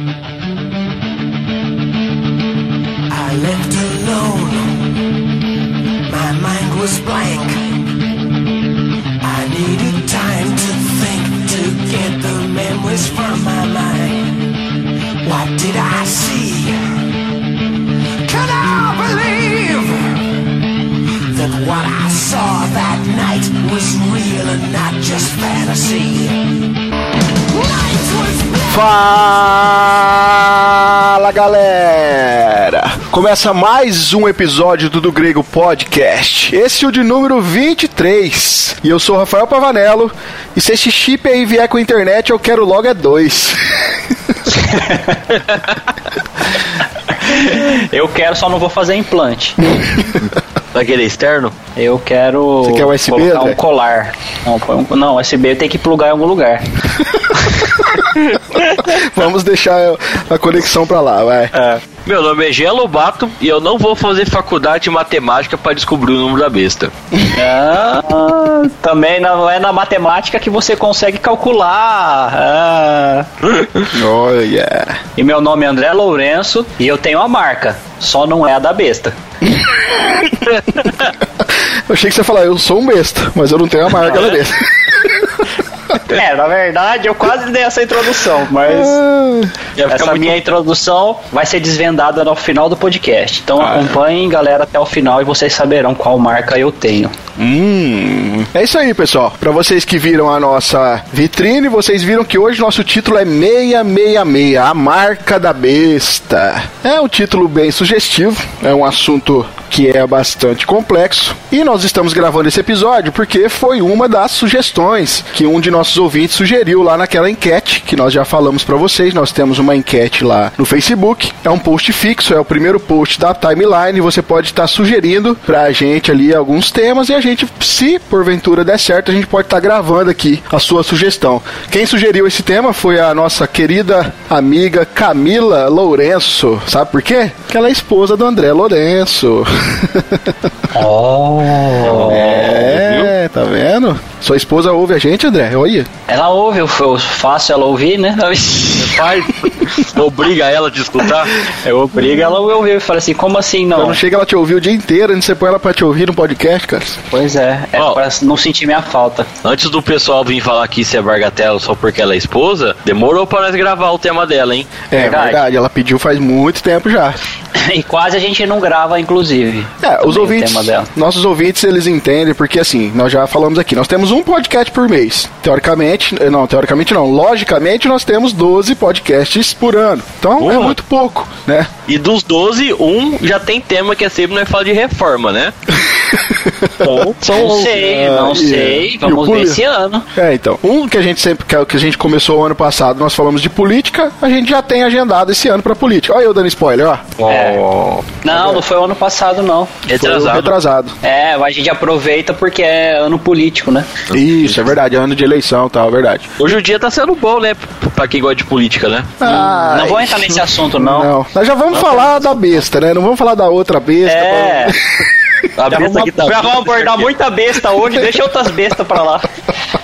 I left alone. My mind was blank. I needed time to think to get the memories from my mind. What did I see? Can I believe that what I saw that night was real and not just fantasy? Fala galera! Começa mais um episódio do Do Grego Podcast. Esse é o de número 23. E eu sou o Rafael Pavanello. E se esse chip aí vier com internet, eu quero logo é dois. Eu quero, só não vou fazer implante. Vai querer externo? Eu quero Você quer USB, colocar André? um colar. Não, um- não, USB tem que plugar em algum lugar. Vamos deixar a conexão pra lá, vai. Meu nome é Gelo Lobato e eu não vou fazer faculdade de matemática pra descobrir o número da besta. Ah, também não é na matemática que você consegue calcular. Ah. Olha. E meu nome é André Lourenço e eu tenho a marca, só não é a da besta. Eu achei que você ia falar, eu sou um besta, mas eu não tenho a marca da besta. É, na verdade eu quase dei essa introdução, mas essa muito- minha introdução vai ser desvendada no final do podcast. Então acompanhem, galera, até o final e vocês saberão qual marca eu tenho. Hum. É isso aí, pessoal. Pra vocês que viram a nossa vitrine, vocês viram que hoje nosso título é 666, a marca da besta. É um título bem sugestivo, é um assunto que é bastante complexo. E nós estamos gravando esse episódio porque foi uma das sugestões que um de nossos ouvintes sugeriu lá naquela enquete que nós já falamos pra vocês. Nós temos uma enquete lá no Facebook. É um post fixo, é o primeiro post da timeline. Você pode estar sugerindo pra gente ali alguns temas e a gente, se porventura der certo, a gente pode estar gravando aqui a sua sugestão. Quem sugeriu esse tema foi a nossa querida amiga Camila Lourenço. Sabe por quê? Porque ela é esposa do André Lourenço. Oh! É, tá vendo? Sua esposa ouve a gente, André? Olha. Ela ouve, eu, eu faço ela ouvir, né? Pai, obriga ela a te escutar. Eu obrigo ela a ouvir. Eu falo assim, como assim não? Quando chega, ela te ouvir o dia inteiro, e você põe ela pra te ouvir no podcast, cara. Pois é, é Ó. pra não sentir minha falta. Antes do pessoal vir falar que isso é bargatela só porque ela é esposa, demorou pra nós gravar o tema dela, hein? É verdade. Verdade. ela pediu faz muito tempo já. E quase a gente não grava, inclusive. É, os ouvintes, tema dela. nossos ouvintes, eles entendem, porque assim, nós já falamos aqui, nós temos um podcast por mês. Teoricamente, não, teoricamente não, logicamente nós temos 12 podcasts por ano. Então é muito pouco, né? E dos 12, um já tem tema que é sempre nós fala de reforma, né? Não sei, Ah, não e- sei. Vamos ver esse ano. É, então. Um que a gente sempre que, é o que a gente começou o ano passado, nós falamos de política, a gente já tem agendado esse ano pra política. Olha eu dando spoiler, ó. É. Não, não foi o ano passado, não. Retrasado. retrasado. É, a gente aproveita porque é ano político, né? Isso, é verdade, ano de eleição e tal, é verdade. Hoje o dia tá sendo bom, né? Pra quem gosta de política, né? Ah, não vou entrar nesse assunto, não. Não, nós já vamos falar da besta, né? Não vamos falar da outra besta. É, A já besta vamos, que tá já vamos abordar muita besta hoje, deixa outras bestas pra lá.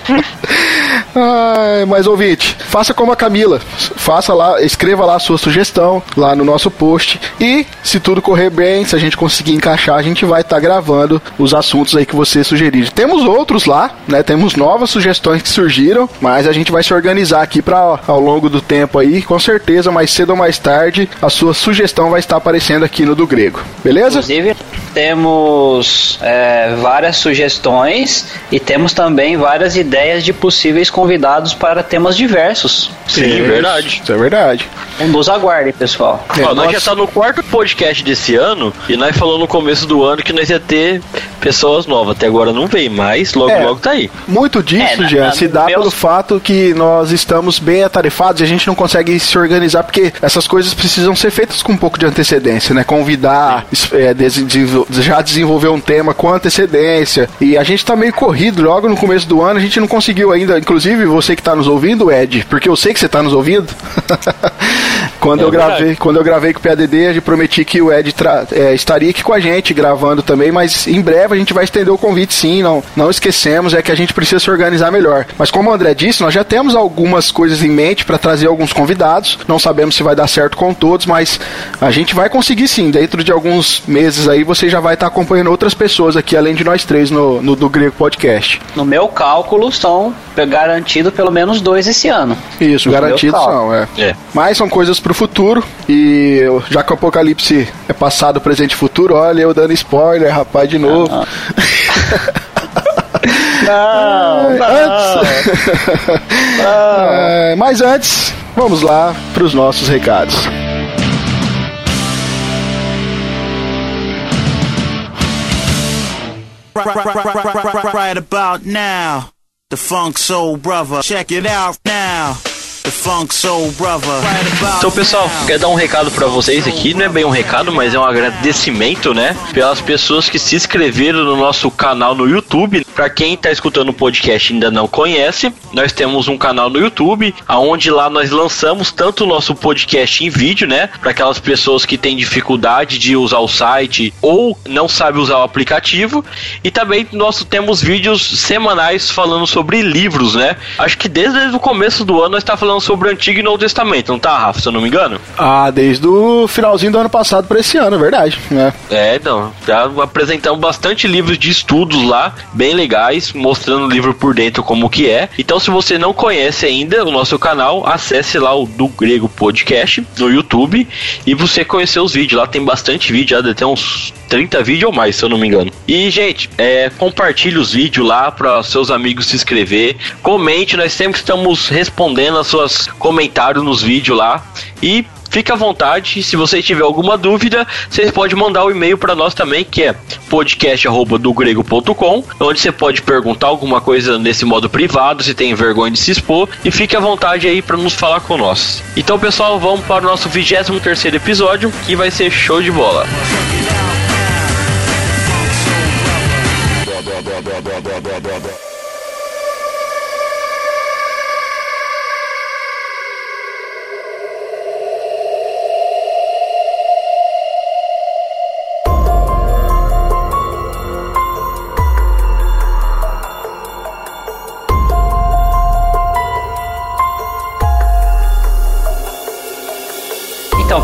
Ai, mas ouvinte, faça como a Camila. Faça lá, escreva lá a sua sugestão lá no nosso post. E se tudo correr bem, se a gente conseguir encaixar, a gente vai estar gravando os assuntos aí que você sugerir. Temos outros lá, né? Temos novas sugestões que surgiram, mas a gente vai se organizar aqui para ao longo do tempo aí, com certeza, mais cedo ou mais tarde, a sua sugestão vai estar aparecendo aqui no do grego. Beleza? Inclusive, temos é, várias sugestões e temos também várias ideias de possíveis convidados para temas diversos. Sim, verdade. Isso é verdade. Nos aguardem, pessoal. É, Ó, nós já tá no quarto podcast desse ano e nós falamos no começo do ano que nós ia ter pessoas novas. Até agora não veio, mas logo É. logo tá aí. Muito disso, É, na- se dá meus- pelo fato que nós estamos bem atarefados e a gente não consegue se organizar, porque essas coisas precisam ser feitas com um pouco de antecedência, né? Convidar, é, já desenvolver um tema com antecedência. E a gente tá meio corrido logo no começo do ano, a gente não conseguiu ainda. Inclusive, você que tá nos ouvindo, Ed, porque eu sei que você tá nos ouvindo. quando, É eu verdade. gravei, quando eu gravei com o PADD, a gente prometi que o Ed é, estaria aqui com a gente gravando também, mas em breve a gente vai estender o convite sim, não, não esquecemos, é que a gente precisa se organizar melhor. Mas como o André disse, nós já temos algumas coisas em mente para trazer alguns convidados, não sabemos se vai dar certo com todos, mas a gente vai conseguir sim, dentro de alguns meses aí você já vai estar acompanhando outras pessoas aqui, além de nós três no, no do Grego Podcast. No meu cálculo, são garantido pelo menos dois esse ano. Isso, No meu garantido cálculo. são, é. É. Mas são coisas pro futuro. E já que o apocalipse é passado, presente e futuro, olha eu dando spoiler, rapaz, de novo. Não, Antes- É, mas antes, vamos lá pros nossos recados. Right, right, right, right, right, right, right, right about now. The Funk Soul Brother. Check it out now. Então, pessoal, now. quero dar um recado pra vocês aqui. Não é bem um recado, mas é um agradecimento, né? Pelas pessoas que se inscreveram no nosso canal no YouTube. Pra quem tá escutando o podcast e ainda não conhece, nós temos um canal no YouTube, aonde lá nós lançamos tanto o nosso podcast em vídeo, né? Para aquelas pessoas que têm dificuldade de usar o site ou não sabem usar o aplicativo. E também nós temos vídeos semanais falando sobre livros, né? Acho que desde o começo do ano nós tá falando sobre o Antigo e Novo Testamento, não tá, Rafa, se eu não me engano? Ah, desde o finalzinho do ano passado para esse ano, é verdade. Né? É, então, já apresentamos bastante livros de estudos lá, bem legais, mostrando o livro por dentro como que é. Então, se você não conhece ainda o nosso canal, acesse lá o do Grego Podcast no YouTube e você conhecer os vídeos. Lá tem bastante vídeo, ter uns 30 vídeos ou mais, se eu não me engano. E, gente, é, compartilhe os vídeos lá para seus amigos se inscrever. Comente, nós sempre estamos respondendo as suas comentários nos vídeos lá. E Fique à vontade, se você tiver alguma dúvida, vocês podem mandar o e-mail para nós também, que é podcast@dogrego.com, onde você pode perguntar alguma coisa nesse modo privado, se tem vergonha de se expor, e fique à vontade aí para nos falar com nós. Então, pessoal, vamos para o nosso 23 terceiro episódio, que vai ser show de bola. Então,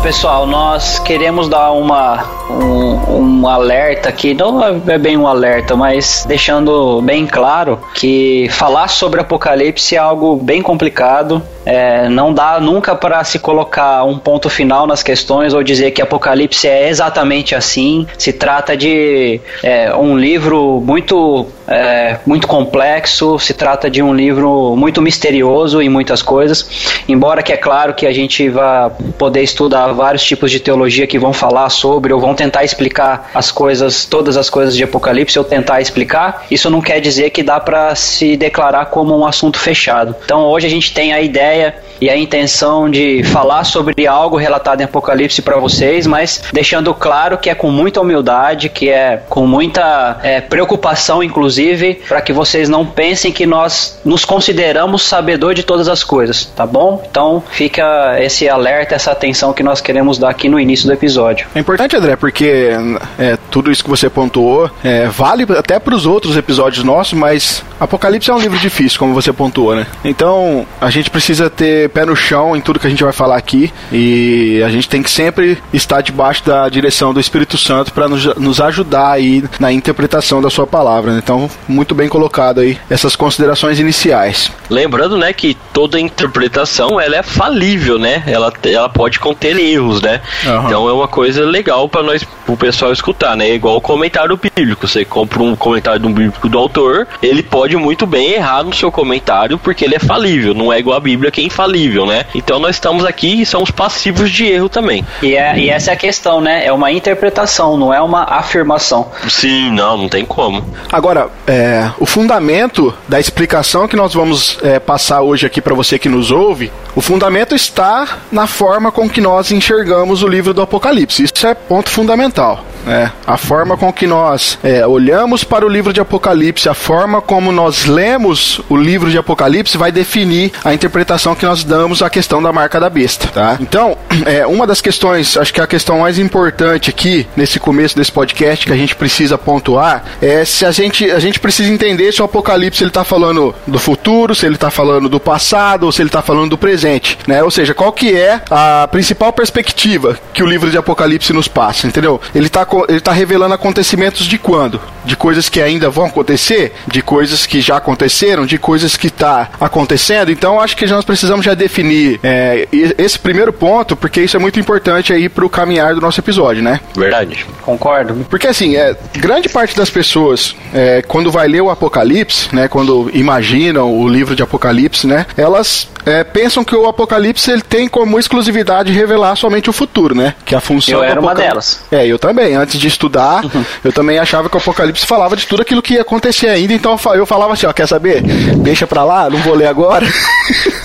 pessoal, nós queremos dar uma, um, um alerta aqui, não é bem um alerta, mas deixando bem claro que falar sobre Apocalipse é algo bem complicado. É, não dá nunca para se colocar um ponto final nas questões ou dizer que Apocalipse é exatamente assim. Se trata de é, um livro muito, é, muito complexo, se trata de um livro muito misterioso em muitas coisas. Embora que é claro que a gente vai poder estudar vários tipos de teologia que vão falar sobre ou vão tentar explicar as coisas, todas as coisas de Apocalipse ou tentar explicar, isso não quer dizer que dá para se declarar como um assunto fechado. Então hoje a gente tem a ideia e a intenção de falar sobre algo relatado em Apocalipse para vocês, mas deixando claro que é com muita humildade, que é com muita é, preocupação, inclusive, para que vocês não pensem que nós nos consideramos sabedor de todas as coisas, tá bom? Então fica esse alerta, essa atenção que nós queremos dar aqui no início do episódio. É importante, André, porque é, tudo isso que você pontuou é, vale até para os outros episódios nossos, mas Apocalipse é um livro difícil, como você pontuou, né? Então a gente precisa ter pé no chão em tudo que a gente vai falar aqui e a gente tem que sempre estar debaixo da direção do Espírito Santo para nos, nos ajudar aí na interpretação da sua palavra. Né? Então, muito bem colocado aí essas considerações iniciais. Lembrando, né, que toda interpretação ela é falível, né? Ela, ela pode conter erros, né? Aham. Então é uma coisa legal para nós, pro pessoal escutar, né? Igual o comentário bíblico. Você compra um comentário do bíblico do autor, ele pode muito bem errar no seu comentário porque ele é falível. Não é igual a Bíblia que é infalível, né? Então nós estamos aqui e somos passivos de erro também. E, é, e essa é a questão, né? É uma interpretação, não é uma afirmação. Sim, não, não tem como. Agora, é, o fundamento da explicação que nós vamos é, passar hoje aqui para você que nos ouve, o fundamento está na forma com que nós enxergamos o livro do Apocalipse. Isso é ponto fundamental. É, a forma com que nós é, olhamos para o livro de Apocalipse, a forma como nós lemos o livro de Apocalipse vai definir a interpretação que nós damos à questão da marca da besta, tá? Então, é, uma das questões, acho que a questão mais importante aqui, nesse começo desse podcast, que a gente precisa pontuar, é se a gente, a gente precisa entender se o Apocalipse ele tá falando do futuro, se ele tá falando do passado, ou se ele tá falando do presente, né? Ou seja, qual que é a principal perspectiva que o livro de Apocalipse nos passa, entendeu? Ele tá, ele tá revelando acontecimentos de quando? De coisas que ainda vão acontecer, de coisas que já aconteceram, de coisas que tá acontecendo. Então, acho que nós precisamos já definir é, esse primeiro ponto, porque isso é muito importante aí pro caminhar do nosso episódio, né? Verdade. Concordo. Porque assim, é, grande parte das pessoas, é, quando vai ler o Apocalipse, né, quando imaginam o livro de Apocalipse, né, elas é, pensam que o Apocalipse ele tem como exclusividade revelar somente o futuro, né? Que a função eu era uma delas. É, eu também. Antes de estudar, uhum. eu também achava que o Apocalipse falava de tudo aquilo que ia acontecer ainda. Então eu falava assim, ó, quer saber? Deixa pra lá, não vou ler agora.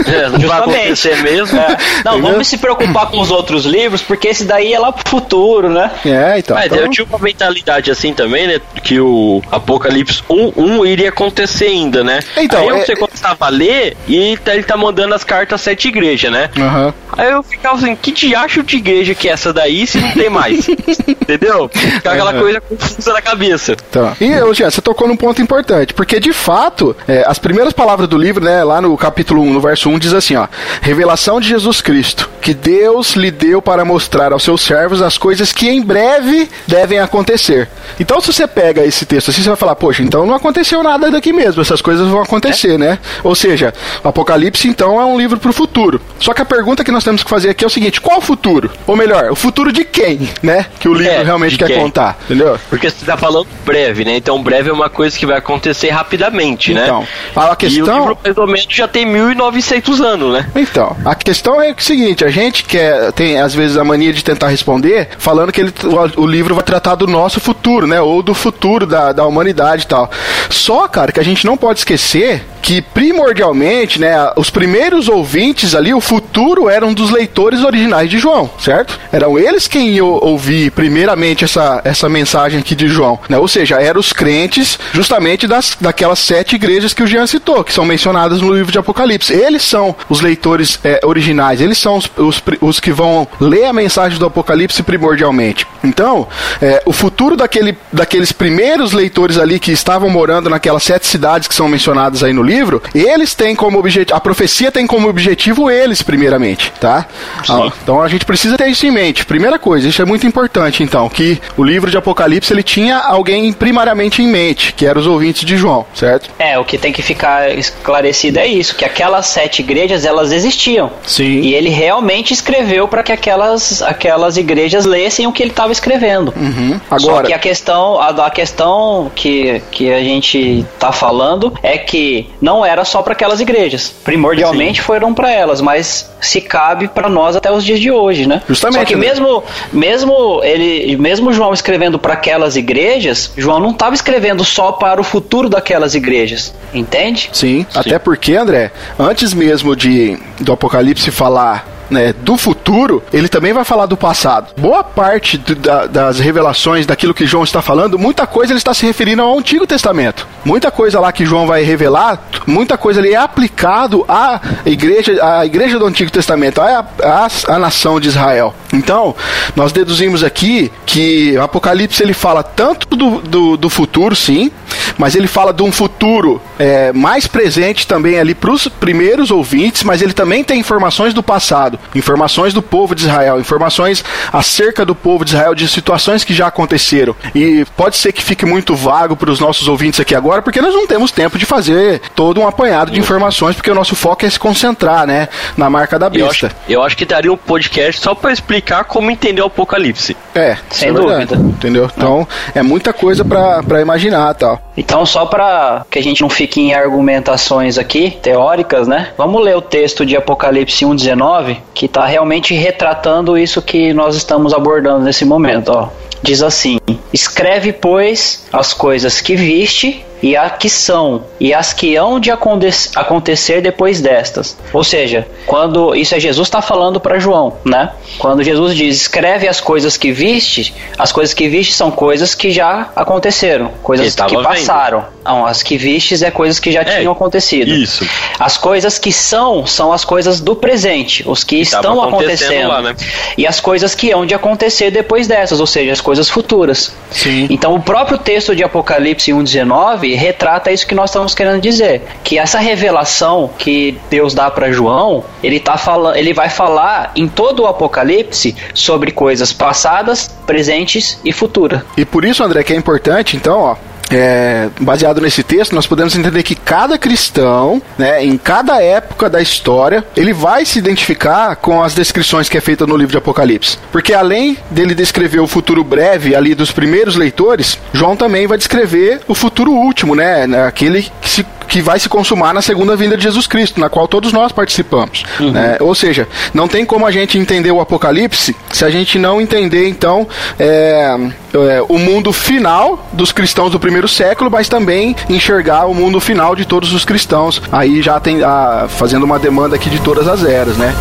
É, não vai acontecer mesmo. É. Não, Entendeu? vamos se preocupar com os outros livros, porque esse daí é lá pro futuro, né? É, então. Mas então... eu tinha uma mentalidade assim também, né? Que o Apocalipse 1, 1 iria acontecer ainda, né? Então, Aí eu é... você começava a ler e ele tá mandando as cartas sete igrejas, né? Uhum. Aí eu ficava assim, que diacho de igreja que é essa daí se não tem mais? Entendeu? Fica aquela uhum. coisa confusa na cabeça. Tá. E, Jean, você tocou num ponto importante, porque de fato, é, as primeiras palavras do livro, né, lá no capítulo 1, no verso 1, diz assim, ó, revelação de Jesus Cristo, que Deus lhe deu para mostrar aos seus servos as coisas que em breve devem acontecer. Então, se você pega esse texto assim, você vai falar, poxa, então não aconteceu nada daqui mesmo, essas coisas vão acontecer, é. né? Ou seja, o Apocalipse, então, é um livro para o futuro. Só que a pergunta que nós temos que fazer aqui é o seguinte: qual o futuro? Ou melhor, o futuro de quem, né? Que o livro é, realmente quer quem? contar, entendeu? Porque você está falando breve, né? Então, breve é uma coisa que vai acontecer rapidamente, né? Então, a questão. E o livro, pelo menos, já tem 1900 anos, né? Então, a questão é o seguinte: a gente quer, tem às vezes a mania de tentar responder falando que ele, o, o livro vai tratar do nosso futuro, né? Ou do futuro da, da humanidade e tal. Só, cara, que a gente não pode esquecer que primordialmente, né, os primeiros ouvintes ali, o futuro eram dos leitores originais de João, certo? Eram eles quem iam ouvir primeiramente essa, essa mensagem aqui de João, né? Ou seja, eram os crentes justamente das, daquelas sete igrejas que o Jean citou, que são mencionadas no livro de Apocalipse. Eles são os leitores é, originais, eles são os, os, os, que vão ler a mensagem do Apocalipse primordialmente. Então, é, o futuro daquele, daqueles primeiros leitores ali que estavam morando naquelas sete cidades que são mencionadas aí no livro, eles têm como objetivo, a profecia tem como objetivo eles, primeiramente, tá? Ah, então a gente precisa ter isso em mente. Primeira coisa, isso é muito importante, então, que o livro de Apocalipse ele tinha alguém primariamente em mente, que eram os ouvintes de João, certo? É, o que tem que ficar esclarecido é isso, que aquelas sete igrejas, elas existiam. Sim. E ele realmente escreveu para que aquelas, aquelas igrejas lessem o que ele estava escrevendo. Uhum. Agora... Só que a questão, a, a questão que, que a gente tá falando é que não era só para aquelas igrejas. Primordialmente Sim. foram para elas, mas se cabe para nós até os dias de hoje, né? Justamente. Só que né? mesmo, mesmo ele, mesmo João escrevendo para aquelas igrejas, João não estava escrevendo só para o futuro daquelas igrejas, entende? Sim, Sim. até porque, André, antes mesmo de do Apocalipse falar né, do futuro, ele também vai falar do passado. Boa parte do, da, das revelações daquilo que João está falando, muita coisa ele está se referindo ao Antigo Testamento. Muita coisa lá que João vai revelar, muita coisa ali é aplicado à igreja, à igreja do Antigo Testamento, à, à, à nação de Israel. Então, nós deduzimos aqui que o Apocalipse ele fala tanto do, do, do futuro, sim, mas ele fala de um futuro é, mais presente também ali para os primeiros ouvintes, mas ele também tem informações do passado informações do povo de Israel, informações acerca do povo de Israel, de situações que já aconteceram. E pode ser que fique muito vago para os nossos ouvintes aqui agora, porque nós não temos tempo de fazer todo um apanhado de informações, porque o nosso foco é se concentrar, né, na marca da besta. Eu acho, eu acho que daria um podcast só para explicar como entender o Apocalipse. É, sem é dúvida. Entendeu? Então, é muita coisa para imaginar tal. Então, só para que a gente não fique em argumentações aqui, teóricas, né? Vamos ler o texto de Apocalipse 1,19, que está realmente retratando isso que nós estamos abordando nesse momento. Ó. Diz assim: Escreve, pois, as coisas que viste e a que são, e as que hão de aconte acontecer depois destas. Ou seja, quando isso é Jesus está falando para João, né? Quando Jesus diz: "Escreve as coisas que viste", as coisas que viste são coisas que já aconteceram, coisas que passaram. Não, as que vistes é coisas que já é, tinham acontecido. Isso. As coisas que são são as coisas do presente, os que, que estão acontecendo. Lá, né? E as coisas que hão de acontecer depois dessas, ou seja, as coisas futuras. Sim. Então o próprio texto de Apocalipse 1:19 retrata isso que nós estamos querendo dizer, que essa revelação que Deus dá para João, ele tá falando, ele vai falar em todo o Apocalipse sobre coisas passadas, presentes e futuras. E por isso, André, que é importante, então, ó, é, baseado nesse texto, nós podemos entender que cada cristão, né, em cada época da história, ele vai se identificar com as descrições que é feita no livro de Apocalipse. Porque além dele descrever o futuro breve ali dos primeiros leitores, João também vai descrever o futuro último, né, aquele que se que vai se consumar na segunda vinda de Jesus Cristo, na qual todos nós participamos. Uhum. Né? Ou seja, não tem como a gente entender o Apocalipse se a gente não entender, então, é, é, o mundo final dos cristãos do primeiro século, mas também enxergar o mundo final de todos os cristãos. Aí já tem a, fazendo uma demanda aqui de todas as eras, né?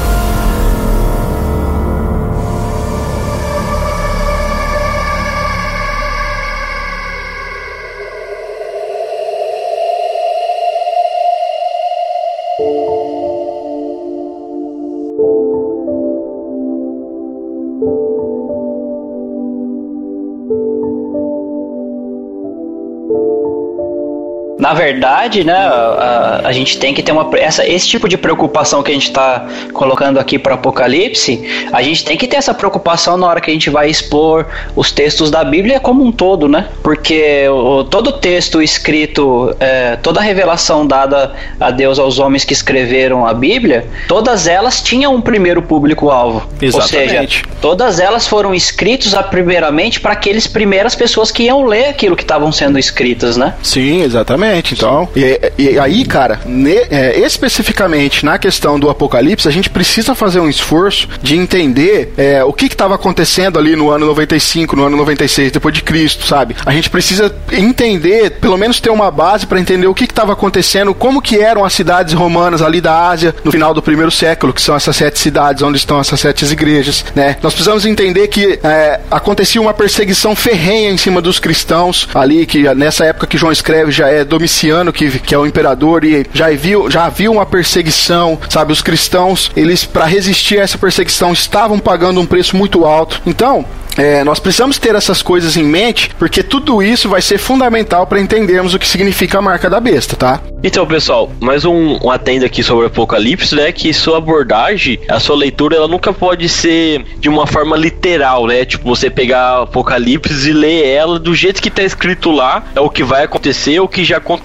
Na verdade, né, a, a, gente tem que ter uma essa, esse tipo de preocupação que a gente está colocando aqui para Apocalipse, a gente tem que ter essa preocupação na hora que a gente vai expor os textos da Bíblia como um todo, né? Porque o, todo texto escrito, é, toda a revelação dada a Deus aos homens que escreveram a Bíblia, todas elas tinham um primeiro público-alvo. Ou seja, todas elas foram escritas primeiramente para aqueles primeiras pessoas que iam ler aquilo que estavam sendo escritas, né? Sim, exatamente. Exatamente. Então, e, e aí, cara, ne, é, especificamente na questão do Apocalipse, a gente precisa fazer um esforço de entender é, o que estava acontecendo ali no ano 95, no ano 96, depois de Cristo, sabe? A gente precisa entender, pelo menos ter uma base para entender o que estava acontecendo, como que eram as cidades romanas ali da Ásia no final do primeiro século, que são essas sete cidades onde estão essas sete igrejas, né? Nós precisamos entender que é, acontecia uma perseguição ferrenha em cima dos cristãos ali, que nessa época que João escreve já é dominado Domiciano, que, que é o imperador, e já viu, já havia uma perseguição, sabe? Os cristãos, eles, para resistir a essa perseguição, estavam pagando um preço muito alto. Então, é, nós precisamos ter essas coisas em mente, porque tudo isso vai ser fundamental para entendermos o que significa a marca da besta, tá? Então, pessoal, mais um, um atendo aqui sobre o Apocalipse, né? Que sua abordagem, a sua leitura, ela nunca pode ser de uma forma literal, né? Tipo, você pegar Apocalipse e ler ela do jeito que tá escrito lá, é o que vai acontecer, o que já aconteceu,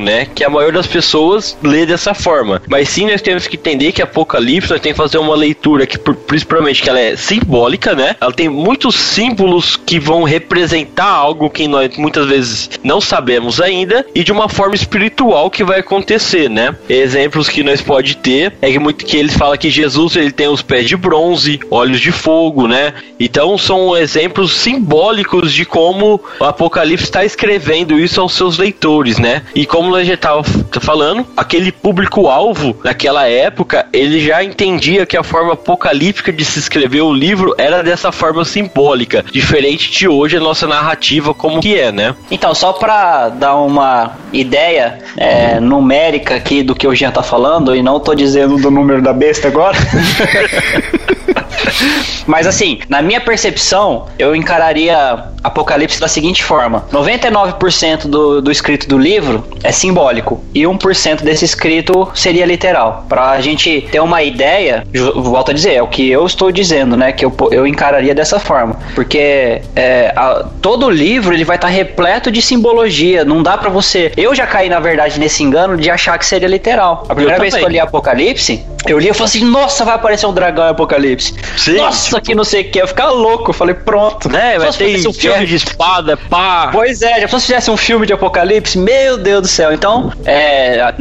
né? Que a maioria das pessoas lê dessa forma. Mas sim, nós temos que entender que Apocalipse, nós temos que fazer uma leitura que, principalmente, que ela é simbólica, né? Ela tem muitos símbolos que vão representar algo que nós muitas vezes não sabemos ainda e de uma forma espiritual que vai acontecer, né? Exemplos que nós pode ter é que muito que eles falam que Jesus ele tem os pés de bronze, olhos de fogo, né? Então são exemplos simbólicos de como o Apocalipse está escrevendo isso aos seus leitores, né? E como a gente estava falando, aquele público-alvo naquela época, ele já entendia que a forma apocalíptica de se escrever o livro era dessa forma simbólica diferente de hoje a nossa narrativa como que é, né? Então, só para dar uma ideia é, numérica aqui do que o Jean tá falando, e não tô dizendo do número da besta agora. Mas assim, na minha percepção, eu encararia Apocalipse da seguinte forma: 99% do, do escrito do livro é simbólico e 1% desse escrito seria literal. Para a gente ter uma ideia, volto a dizer, é o que eu estou dizendo, né? Que eu, eu encararia dessa forma, porque é, a, todo livro ele vai estar tá repleto de simbologia. Não dá para você. Eu já caí na verdade nesse engano de achar que seria literal. A primeira vez que eu li Apocalipse, Eu li e falei assim, nossa, vai aparecer um dragão em Apocalipse. Sim, nossa, tipo- que não sei o que. Eu ficar louco. Eu falei, pronto. Né, Só vai se ter um filme de espada, pá. Pois é, já se fizesse um filme de apocalipse, meu Deus do céu. Então, é, a,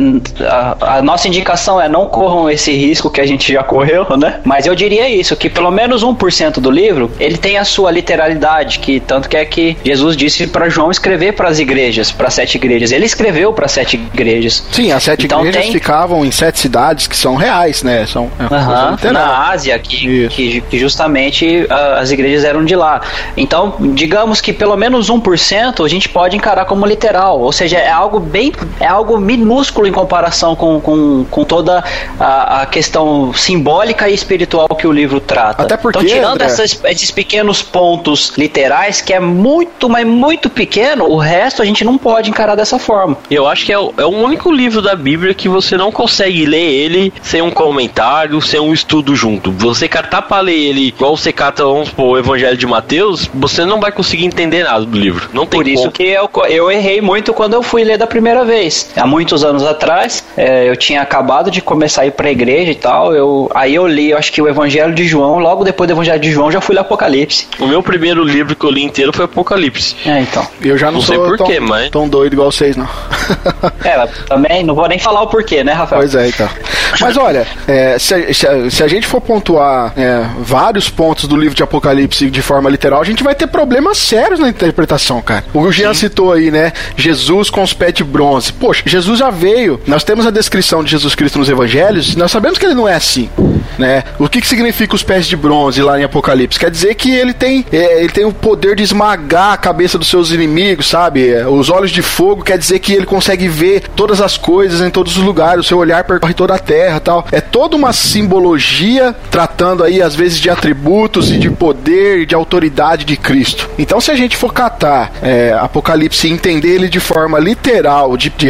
a- a nossa indicação é não corram esse risco que a gente já correu, né? Mas eu diria isso, que pelo menos 1% do livro, ele tem a sua literalidade, que tanto que é que Jesus disse para João escrever para as igrejas, para sete igrejas. Ele escreveu para sete igrejas. Sim, as sete Então igrejas tem- ficavam em sete cidades que são reais, né? São é Aham, literal. na Ásia, que, Isso. Que, que justamente ah, as igrejas eram de lá. Então, digamos que pelo menos 1% a gente pode encarar como literal, ou seja, é algo bem, é algo minúsculo em comparação com, com, com toda a, a questão simbólica e espiritual que o livro trata. Até porque, então, tirando André- essas- esses pequenos pontos literais, que é muito, mas muito pequeno, o resto a gente não pode encarar dessa forma. Eu acho que é o, é o único livro da Bíblia que você não consegue ler ele sem um comentário, sem um estudo junto. Você catar pra ler ele igual você cata, vamos supor, o Evangelho de Mateus, você não vai conseguir entender nada do livro. Não tem Por isso como. que eu, eu errei muito quando eu fui ler da primeira vez. Há muitos anos atrás, é, eu tinha acabado de começar a ir pra igreja e tal. Eu, aí eu li, eu acho que o Evangelho de João. Logo depois do Evangelho de João, já fui ler Apocalipse. O meu primeiro livro que eu li inteiro foi Apocalipse. É, então. Eu já não, Não sei sou por tão, quê, mas- tão doido igual vocês, não. É, também não vou nem falar o porquê, né, Rafael? Pois é, então. Mas olha, é, se, a- se a- se a gente for pontuar é, vários pontos do livro de Apocalipse de forma literal, a gente vai ter problemas sérios na interpretação, cara. O Jean citou aí, né? Jesus com os pés de bronze. Poxa, Jesus já veio. Nós temos a descrição de Jesus Cristo nos evangelhos, nós sabemos que ele não é assim. Né? O que, que significa os pés de bronze lá em Apocalipse? Quer dizer que ele tem, é, ele tem o poder de esmagar a cabeça dos seus inimigos, sabe? É, Os olhos de fogo quer dizer que ele consegue ver todas as coisas em todos os lugares, o seu olhar percorre toda a terra tal. É toda uma simbologia tratando aí, às vezes, de atributos e de poder e de autoridade de Cristo. Então, se a gente for catar é, Apocalipse e entender ele de forma literal, de, de,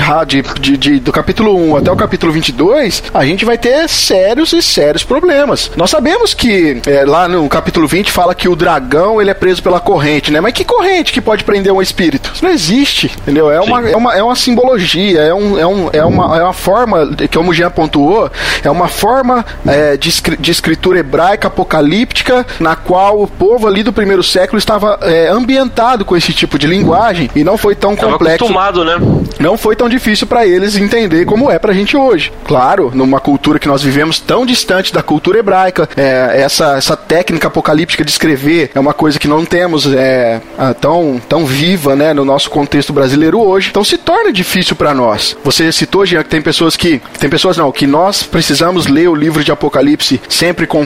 de, de- do capítulo 1 até o capítulo 22, a gente vai ter sérios e sérios problemas. Nós sabemos que é, lá no capítulo 20 fala que o dragão ele é preso pela corrente, né? Mas que corrente que pode prender um espírito? Isso não existe, entendeu? É uma, é uma, é uma simbologia, é, um, é, um, é, uma, é uma forma, que o Jean pontuou, é uma forma é, de, de escritura hebraica apocalíptica na qual o povo ali do primeiro século estava é, ambientado com esse tipo de linguagem e não foi tão Tava complexo acostumado, né? não foi tão difícil para eles entender como é pra gente hoje. Claro, numa cultura que nós vivemos tão distante da cultura hebraica, é, essa, essa técnica apocalíptica de escrever é uma coisa que não temos é, tão, tão viva né, no nosso contexto brasileiro hoje. Então se torna difícil para nós. Você citou, Jean, que tem pessoas que. Tem pessoas não, que nós precisamos ler o livro de Apocalipse sempre com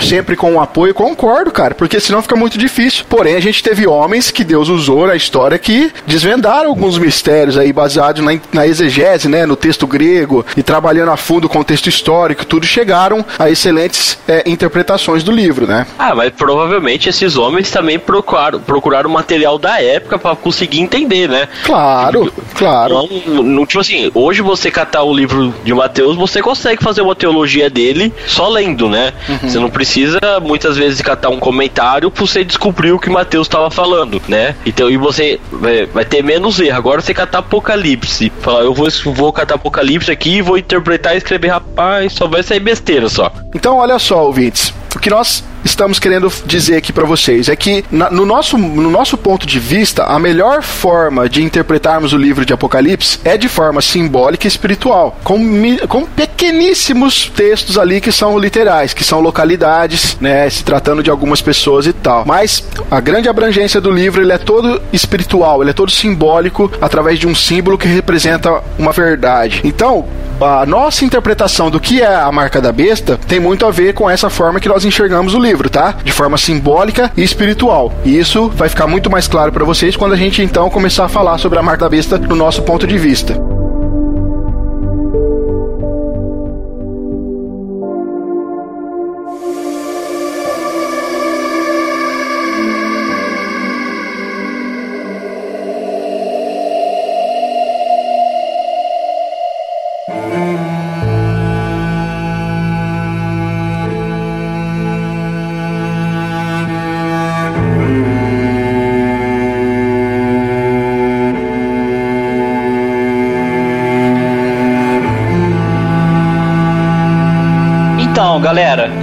sempre com um apoio. Concordo, cara, porque senão fica muito difícil. Porém, a gente teve homens que Deus usou na história que desvendaram alguns mistérios aí baseados na, na exegese, né, no texto grego e trabalhando a fundo o contexto histórico, tudo chegaram a excelentes é, interpretações do livro, né? Ah, mas provavelmente esses homens também procuraram, procuraram material da época pra conseguir entender, né? Claro, claro. Não, não, tipo assim, hoje você catar o livro de Mateus, você consegue fazer uma teologia dele só lendo, né? Você não precisa muitas vezes catar um comentário pra você descobrir o que Mateus estava falando, né? Então, e você é, vai ter menos erro. Agora você catar Apocalipse, falar, eu vou, vou catar Apocalipse aqui, vou interpretar e escrever, rapaz, só vai sair besteira só. Então, olha só, ouvintes. Que nós estamos querendo dizer aqui para vocês é que, na- no, nosso, no nosso ponto de vista, a melhor forma de interpretarmos o livro de Apocalipse é de forma simbólica e espiritual, com, com pequeníssimos textos ali que são literais, que são localidades, né, se tratando de algumas pessoas e tal. Mas a grande abrangência do livro ele é todo espiritual, ele é todo simbólico através de um símbolo que representa uma verdade. Então, a nossa interpretação do que é a marca da besta tem muito a ver com essa forma que nós enxergamos o livro, tá? De forma simbólica e espiritual. E isso vai ficar muito mais claro para vocês quando a gente então começar a falar sobre a marca da besta no nosso ponto de vista.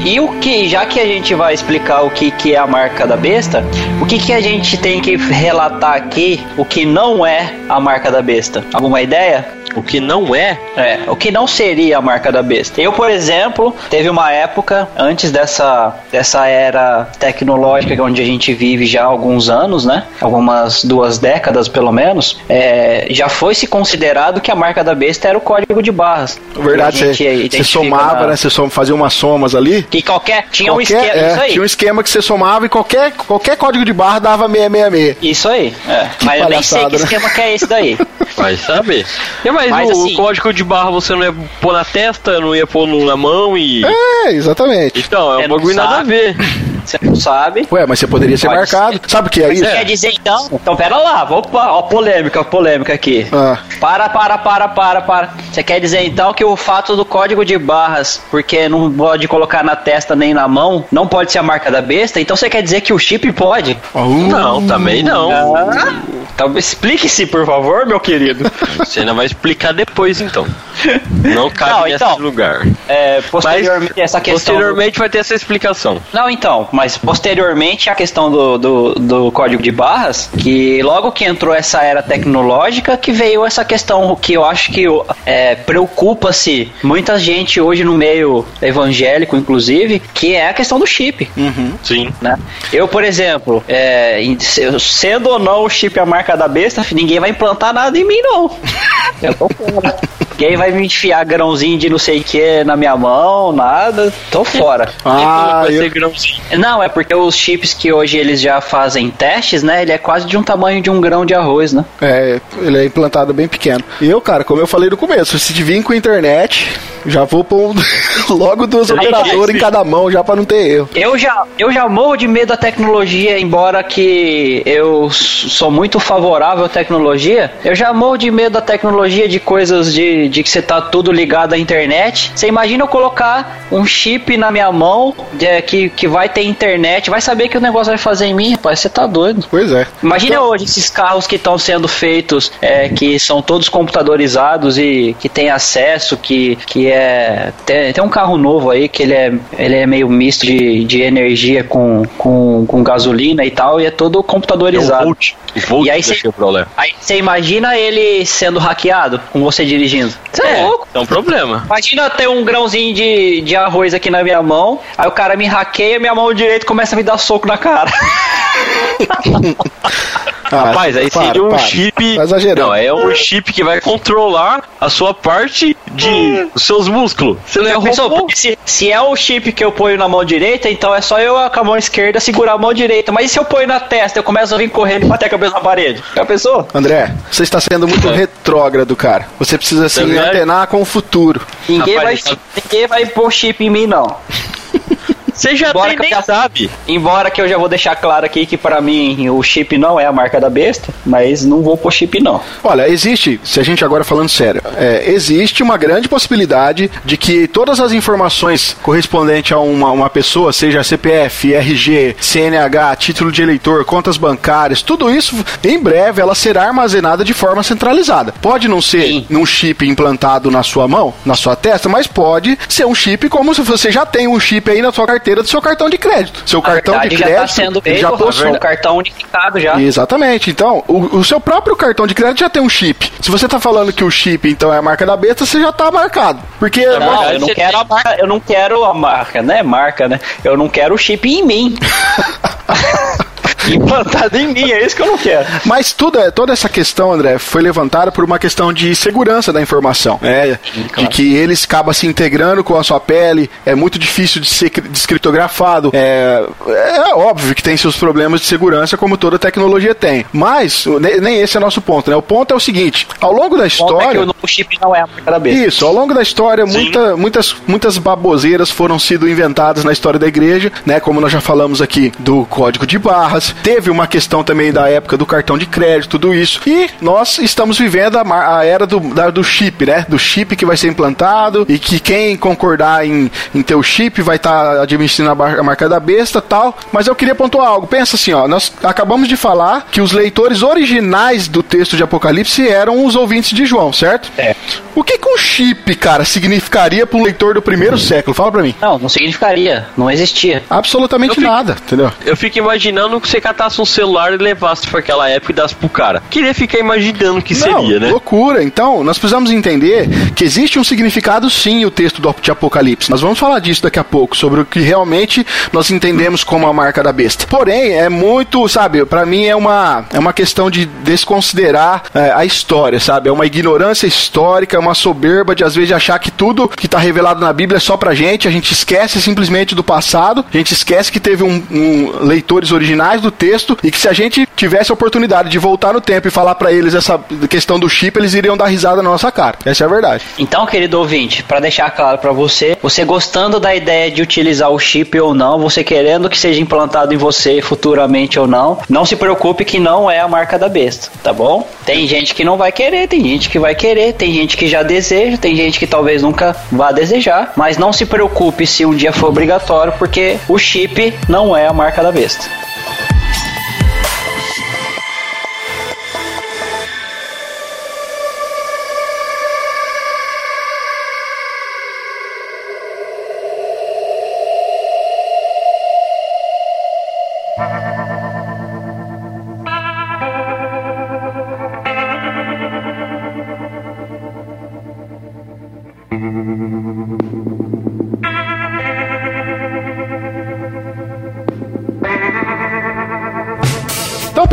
E o que, já que a gente vai explicar o que, que é a marca da besta, o que, que a gente tem que relatar aqui, o que não é a marca da besta? Alguma ideia? O que não é, É, o que não seria a marca da besta? Eu, por exemplo, teve uma época antes dessa, dessa era tecnológica onde a gente vive já há alguns anos, né? Algumas duas décadas pelo menos, é, já foi se considerado que a marca da besta era o código de barras. Verdade, você, você identifica somava, na- né? Você fazia umas somas ali. Que qualquer. Tinha um Qualquer- esquema. é, isso aí. Tinha um esquema que você somava e qualquer, qualquer código de barra dava 666. Isso aí. É. Mas eu nem sei que né? esquema que é esse daí. vai saber. E, mas Mas, o, assim- o código de barra você não ia pôr na testa, não ia pôr na mão e. É, exatamente. Então, é É, um bagulho nada a ver. Você não sabe. Ué, mas você poderia ser Pode marcado. Sabe o que é isso? Quer dizer então? Então pera lá, vou pa- ó, polêmica, polêmica aqui. Ah. Para, para, para, para, para. Você quer dizer então que o fato do código de barras, porque não pode colocar na testa nem na mão, não pode ser a marca da besta? Então você quer dizer que o chip pode? Uh, Não, também não. Ah, então explique-se, por favor, meu querido. Você ainda vai explicar depois, então. Não cabe Não, nesse então. lugar. É, posteriormente, essa questão. do- Posteriormente vai ter essa explicação. Não, então, mas posteriormente a questão do, do, do código de barras, que logo que entrou essa era tecnológica, que veio essa questão que eu acho que é, preocupa-se muita gente hoje no meio evangélico, inclusive, que é a questão do chip. Sim. Né? Eu, por exemplo, é, sendo ou não o chip a marca da besta, ninguém vai implantar nada em mim, não. Eu tô fora. Ninguém vai me enfiar grãozinho de não sei o que na minha mão, nada. Tô fora. Ah, vai eu-. Não, é porque os chips que hoje eles já fazem testes, né? Ele é quase de um tamanho de um grão de arroz, né? É, ele é implantado bem pequeno. E eu, cara, como eu falei no começo, se te vir com internet, já vou pôr um- logo duas operadoras em cada mão já pra não ter erro. Eu já, eu já morro de medo da tecnologia, embora que eu sou muito favorável à tecnologia. Eu já morro de medo da tecnologia de coisas de, de que você tá tudo ligado à internet. Você imagina eu colocar um chip na minha mão de- que, que vai ter internet, vai saber que o negócio vai fazer em mim, rapaz, você tá doido. Pois é. Imagina hoje esses carros que estão sendo feitos, é, que são todos computadorizados e que tem acesso, que, que é. Tem, tem um carro novo aí que ele é, ele é meio misto de, de energia com, com, com gasolina e tal, e é todo É o computadorizado. Volt. O Volt E aí cê- você imagina ele sendo hackeado com você dirigindo. Você é, louco. é um problema. Imagina ter um grãozinho de, de arroz aqui na minha mão, aí o cara me hackeia, minha mão direita começa a me dar soco na cara. Ah, Rapaz, aí para, seria um para. chip. Tá exagerando. Não, é um chip que vai controlar a sua parte de os seus músculos. Você não é robô. Se, se é o chip que eu ponho na mão direita, então é só eu com a mão esquerda segurar a mão direita. Mas e se eu ponho na testa, eu começo a vir correndo e bater a cabeça na parede? Já pensou? André, você está sendo muito retrógrado, cara. Você precisa se Também é. antenar com o futuro. Ninguém, Rapaz, vai, tá- ninguém vai pôr chip em mim, não. Você já Bora tem, que eu nem já- sabe. Embora que eu já vou deixar claro aqui que pra mim o chip não é a marca da besta, mas não vou pôr chip não. Olha, existe, se a gente agora falando sério, é, existe uma grande possibilidade de que todas as informações correspondentes a uma, uma pessoa, seja CPF, RG, CNH, título de eleitor, contas bancárias, tudo isso, em breve, ela será armazenada de forma centralizada. Pode não ser Sim. num chip implantado na sua mão, na sua testa, mas pode ser um chip como se você já tem um chip aí na sua carteira do seu cartão de crédito. Seu Na cartão de crédito já tá sendo feito, já possui. um cartão unificado já. Exatamente. Então, o, o seu próprio cartão de crédito já tem um chip. Se você tá falando que o chip então é a marca da besta, você já tá marcado. Porque Não, verdade, eu não quero a marca, eu não quero a marca, né? Marca, né? Eu não quero o chip em mim. Implantado em mim, é isso que eu não quero. Mas tudo, é- toda essa questão, André, foi levantada por uma questão de segurança da informação. É, De que eles acabam se integrando com a sua pele, é muito difícil de ser cri- descriptografado. É, é óbvio que tem seus problemas de segurança, como toda tecnologia tem. Mas nem esse é nosso ponto, né? O ponto é o seguinte: ao longo da é história. o o chip não é a. Isso, ao longo da história, muita, muitas, muitas baboseiras foram sido inventadas na história da igreja, né? Como nós já falamos aqui do código de barras, teve uma questão também da época do cartão de crédito, tudo isso. E nós estamos vivendo a, a era do, da- do chip, né? Do chip que vai ser implantado e que quem concordar em, em ter o chip vai estar administrando a, marca da besta tal. Mas eu queria pontuar algo. Pensa assim, ó. Nós acabamos de falar que os leitores originais do texto de Apocalipse eram os ouvintes de João, certo? É. O que, que um chip, cara, significaria para um leitor do primeiro século? Fala pra mim. Não, não significaria. Não existia. Absolutamente fico- nada, entendeu? Eu fico imaginando que você catasse um celular e levasse pra aquela época e dasse pro cara. Queria ficar imaginando o que Não, seria, né? loucura. Então, nós precisamos entender que existe um significado sim o texto do, de Apocalipse. Nós vamos falar disso daqui a pouco, sobre o que realmente nós entendemos como a marca da besta. Porém, é muito, sabe, pra mim é uma, é uma questão de desconsiderar é, a história, sabe? É uma ignorância histórica, é uma soberba de às vezes achar que tudo que tá revelado na Bíblia é só pra gente, a gente esquece simplesmente do passado, a gente esquece que teve um, um leitores originais do texto e que se a gente tivesse a oportunidade de voltar no tempo e falar pra eles essa questão do chip, eles iriam dar risada na nossa cara. Essa é a verdade. Então, querido ouvinte, para deixar claro para você, você gostando da ideia de utilizar o chip ou não, você querendo que seja implantado em você futuramente ou não, não se preocupe que não é a marca da besta, tá bom? Tem gente que não vai querer, tem gente que vai querer, tem gente que já deseja, tem gente que talvez nunca vá desejar, mas não se preocupe se um dia for obrigatório, porque o chip não é a marca da besta.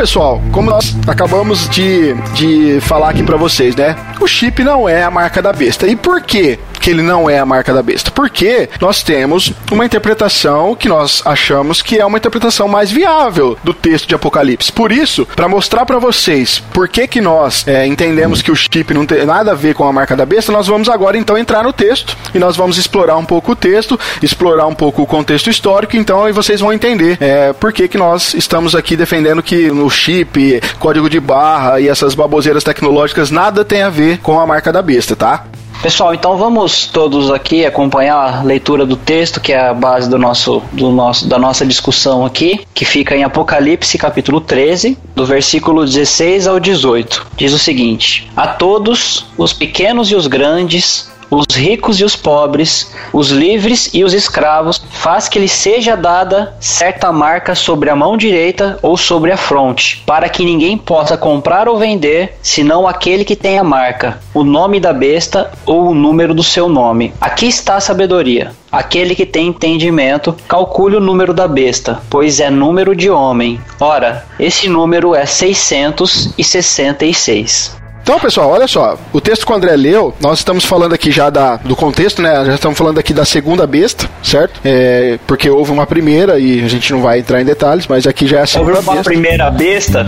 Pessoal, como nós acabamos de, de falar aqui pra vocês, né? O chip não é a marca da besta. E por quê? Que ele não é a marca da besta. Porque nós temos uma interpretação que nós achamos que é uma interpretação mais viável do texto de Apocalipse. Por isso, para mostrar pra vocês por que, que nós é, entendemos que o chip não tem nada a ver com a marca da besta, nós vamos agora então entrar no texto e nós vamos explorar um pouco o texto, explorar um pouco o contexto histórico, então aí vocês vão entender é, por que, que nós estamos aqui defendendo que no chip, código de barra e essas baboseiras tecnológicas nada tem a ver com a marca da besta, tá? Pessoal, então vamos todos aqui acompanhar a leitura do texto, que é a base do nosso, do nosso, da nossa discussão aqui, que fica em Apocalipse, capítulo 13, do versículo 16 ao 18. Diz o seguinte: A todos, os pequenos e os grandes, os ricos e os pobres, os livres e os escravos, faz que lhes seja dada certa marca sobre a mão direita ou sobre a fronte, para que ninguém possa comprar ou vender, senão aquele que tem a marca, o nome da besta ou o número do seu nome. Aqui está a sabedoria. Aquele que tem entendimento, calcule o número da besta, pois é número de homem. Ora, esse número é 666. Então, pessoal, olha só. O texto que o André leu, nós estamos falando aqui já da, do contexto, né? Já estamos falando aqui da segunda besta, certo? É, porque houve uma primeira e a gente não vai entrar em detalhes, mas aqui já é a Houve segunda uma besta. primeira besta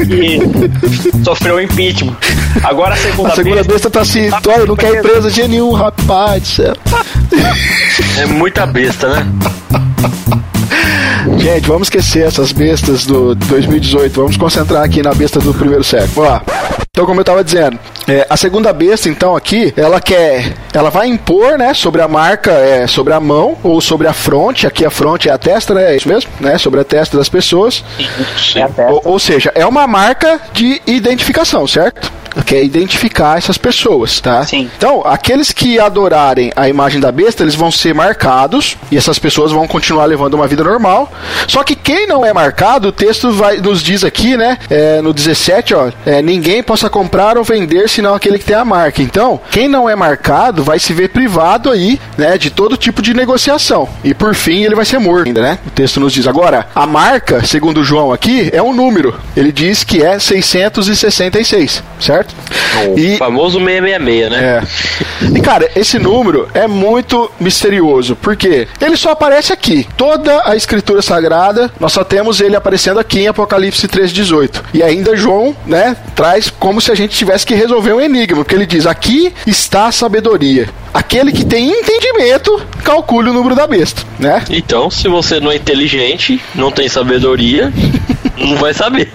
e sofreu impeachment. Agora a segunda, A segunda besta. besta tá assim, olha, não quer empresa de nenhum, rapaz. É muita besta, né? Gente, vamos esquecer essas bestas do 2018. Vamos concentrar aqui na besta do primeiro século. Vamos lá. Então, como eu estava dizendo, é, a segunda besta, então, aqui, ela quer, ela vai impor, né, sobre a marca, é, sobre a mão ou sobre a fronte. Aqui a fronte é a testa, né? É isso mesmo, né? Sobre a testa das pessoas. É a testa. Ou, ou seja, é uma marca de identificação, certo? Quer identificar essas pessoas, tá? Sim. Então, aqueles que adorarem a imagem da besta, eles vão ser marcados e essas pessoas vão continuar levando uma vida normal. Só que quem não é marcado, o texto vai, nos diz aqui, né? é, no 17, ó, é, ninguém possa comprar ou vender senão aquele que tem a marca. Então, quem não é marcado vai se ver privado aí, né? De todo tipo de negociação. E por fim, ele vai ser morto ainda, né? O texto nos diz. Agora, a marca, segundo João aqui, é um número. Ele diz que é 666, certo? O E famoso 666, né? é. E cara, esse número é muito misterioso, porque ele só aparece aqui. Toda a escritura sagrada, nós só temos ele aparecendo aqui em Apocalipse 3:18. E ainda João, né, traz como se a gente tivesse que resolver um enigma, porque ele diz: "Aqui está a sabedoria". aquele que tem entendimento calcule o número da besta, né? Então, se você não é inteligente, não tem sabedoria, não vai saber.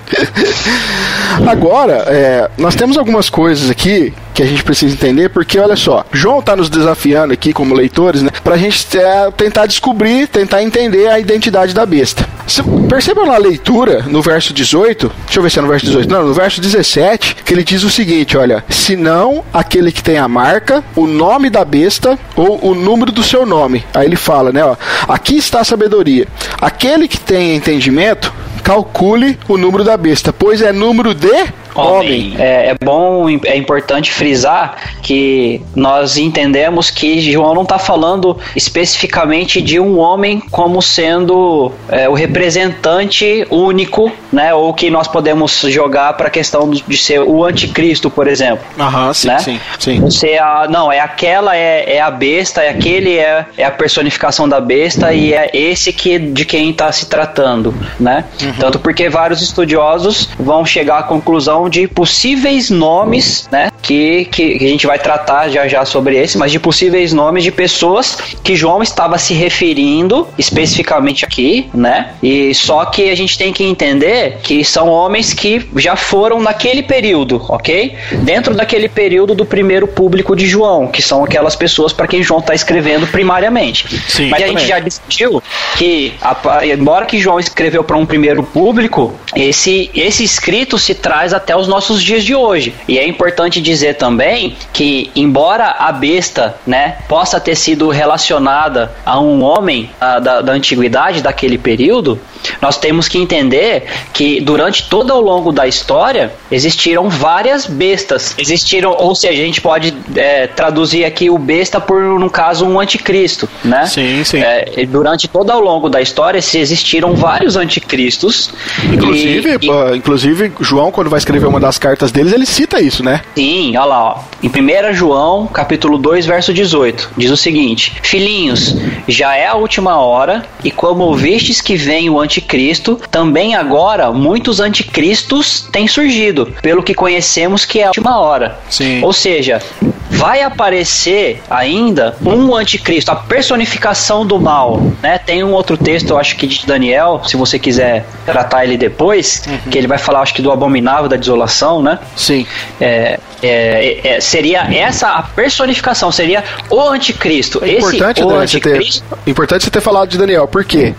Agora, é, nós temos algumas coisas aqui que a gente precisa entender, porque olha só, João está nos desafiando aqui como leitores, né, pra gente é, tentar descobrir, tentar entender a identidade da besta. Você percebam na leitura, no verso 18, deixa eu ver se é no verso 18, não, no verso 17, que ele diz o seguinte, olha, se não aquele que tem a marca, o nome da besta ou o número do seu nome. Aí ele fala, né, ó, aqui está a sabedoria. Aquele que tem entendimento, calcule o número da besta, pois é número de homem. É, é bom, é importante frisar que nós entendemos que João não está falando especificamente de um homem como sendo é, o representante único, né? Ou que nós podemos jogar para a questão de ser o anticristo, por exemplo. Aham, sim, né? sim, sim. Você, a, não, é aquela, é, é a besta, é aquele, é, é a personificação da besta e é esse que de quem está se tratando, né? Tanto porque vários estudiosos vão chegar à conclusão de possíveis nomes, né? Que, que, que a gente vai tratar já já sobre esse, mas de possíveis nomes de pessoas que João estava se referindo especificamente aqui, né? E só que a gente tem que entender que são homens que já foram naquele período, ok? Dentro daquele período do primeiro público de João, que são aquelas pessoas para quem João está escrevendo primariamente. Sim, mas a gente já discutiu que, a- embora que João escreveu para um primeiro público, esse, esse escrito se traz até os nossos dias de hoje. E é importante dizer também que, embora a besta né, possa ter sido relacionada a um homem ah, da, da antiguidade, daquele período, nós temos que entender que durante todo o longo da história existiram várias bestas. Existiram, ou seja, a gente pode é, traduzir aqui o besta por, no caso, um anticristo, né? Sim, sim. É, durante todo o longo da história se existiram vários anticristos. Inclusive, e, e- ah, inclusive, João, quando vai escrever uma das cartas deles, ele cita isso, né? Sim, olha lá, ó. Em 1 João, capítulo 2, verso 18, diz o seguinte: Filhinhos, já é a última hora, e como ouvistes que vem o anticristo, também agora muitos anticristos têm surgido, pelo que conhecemos que é a última hora. Sim. Ou seja, vai aparecer ainda um anticristo, a personificação do mal, né? Tem um outro texto, eu acho que de Daniel, se você quiser tratar ele depois, que ele vai falar, acho que do abominável da desolação, né? Sim. É, é, é, seria essa a personificação, seria o anticristo. É Esse importante, o Daniel, você ter, anticristo. importante você ter falado de Daniel. Por quê?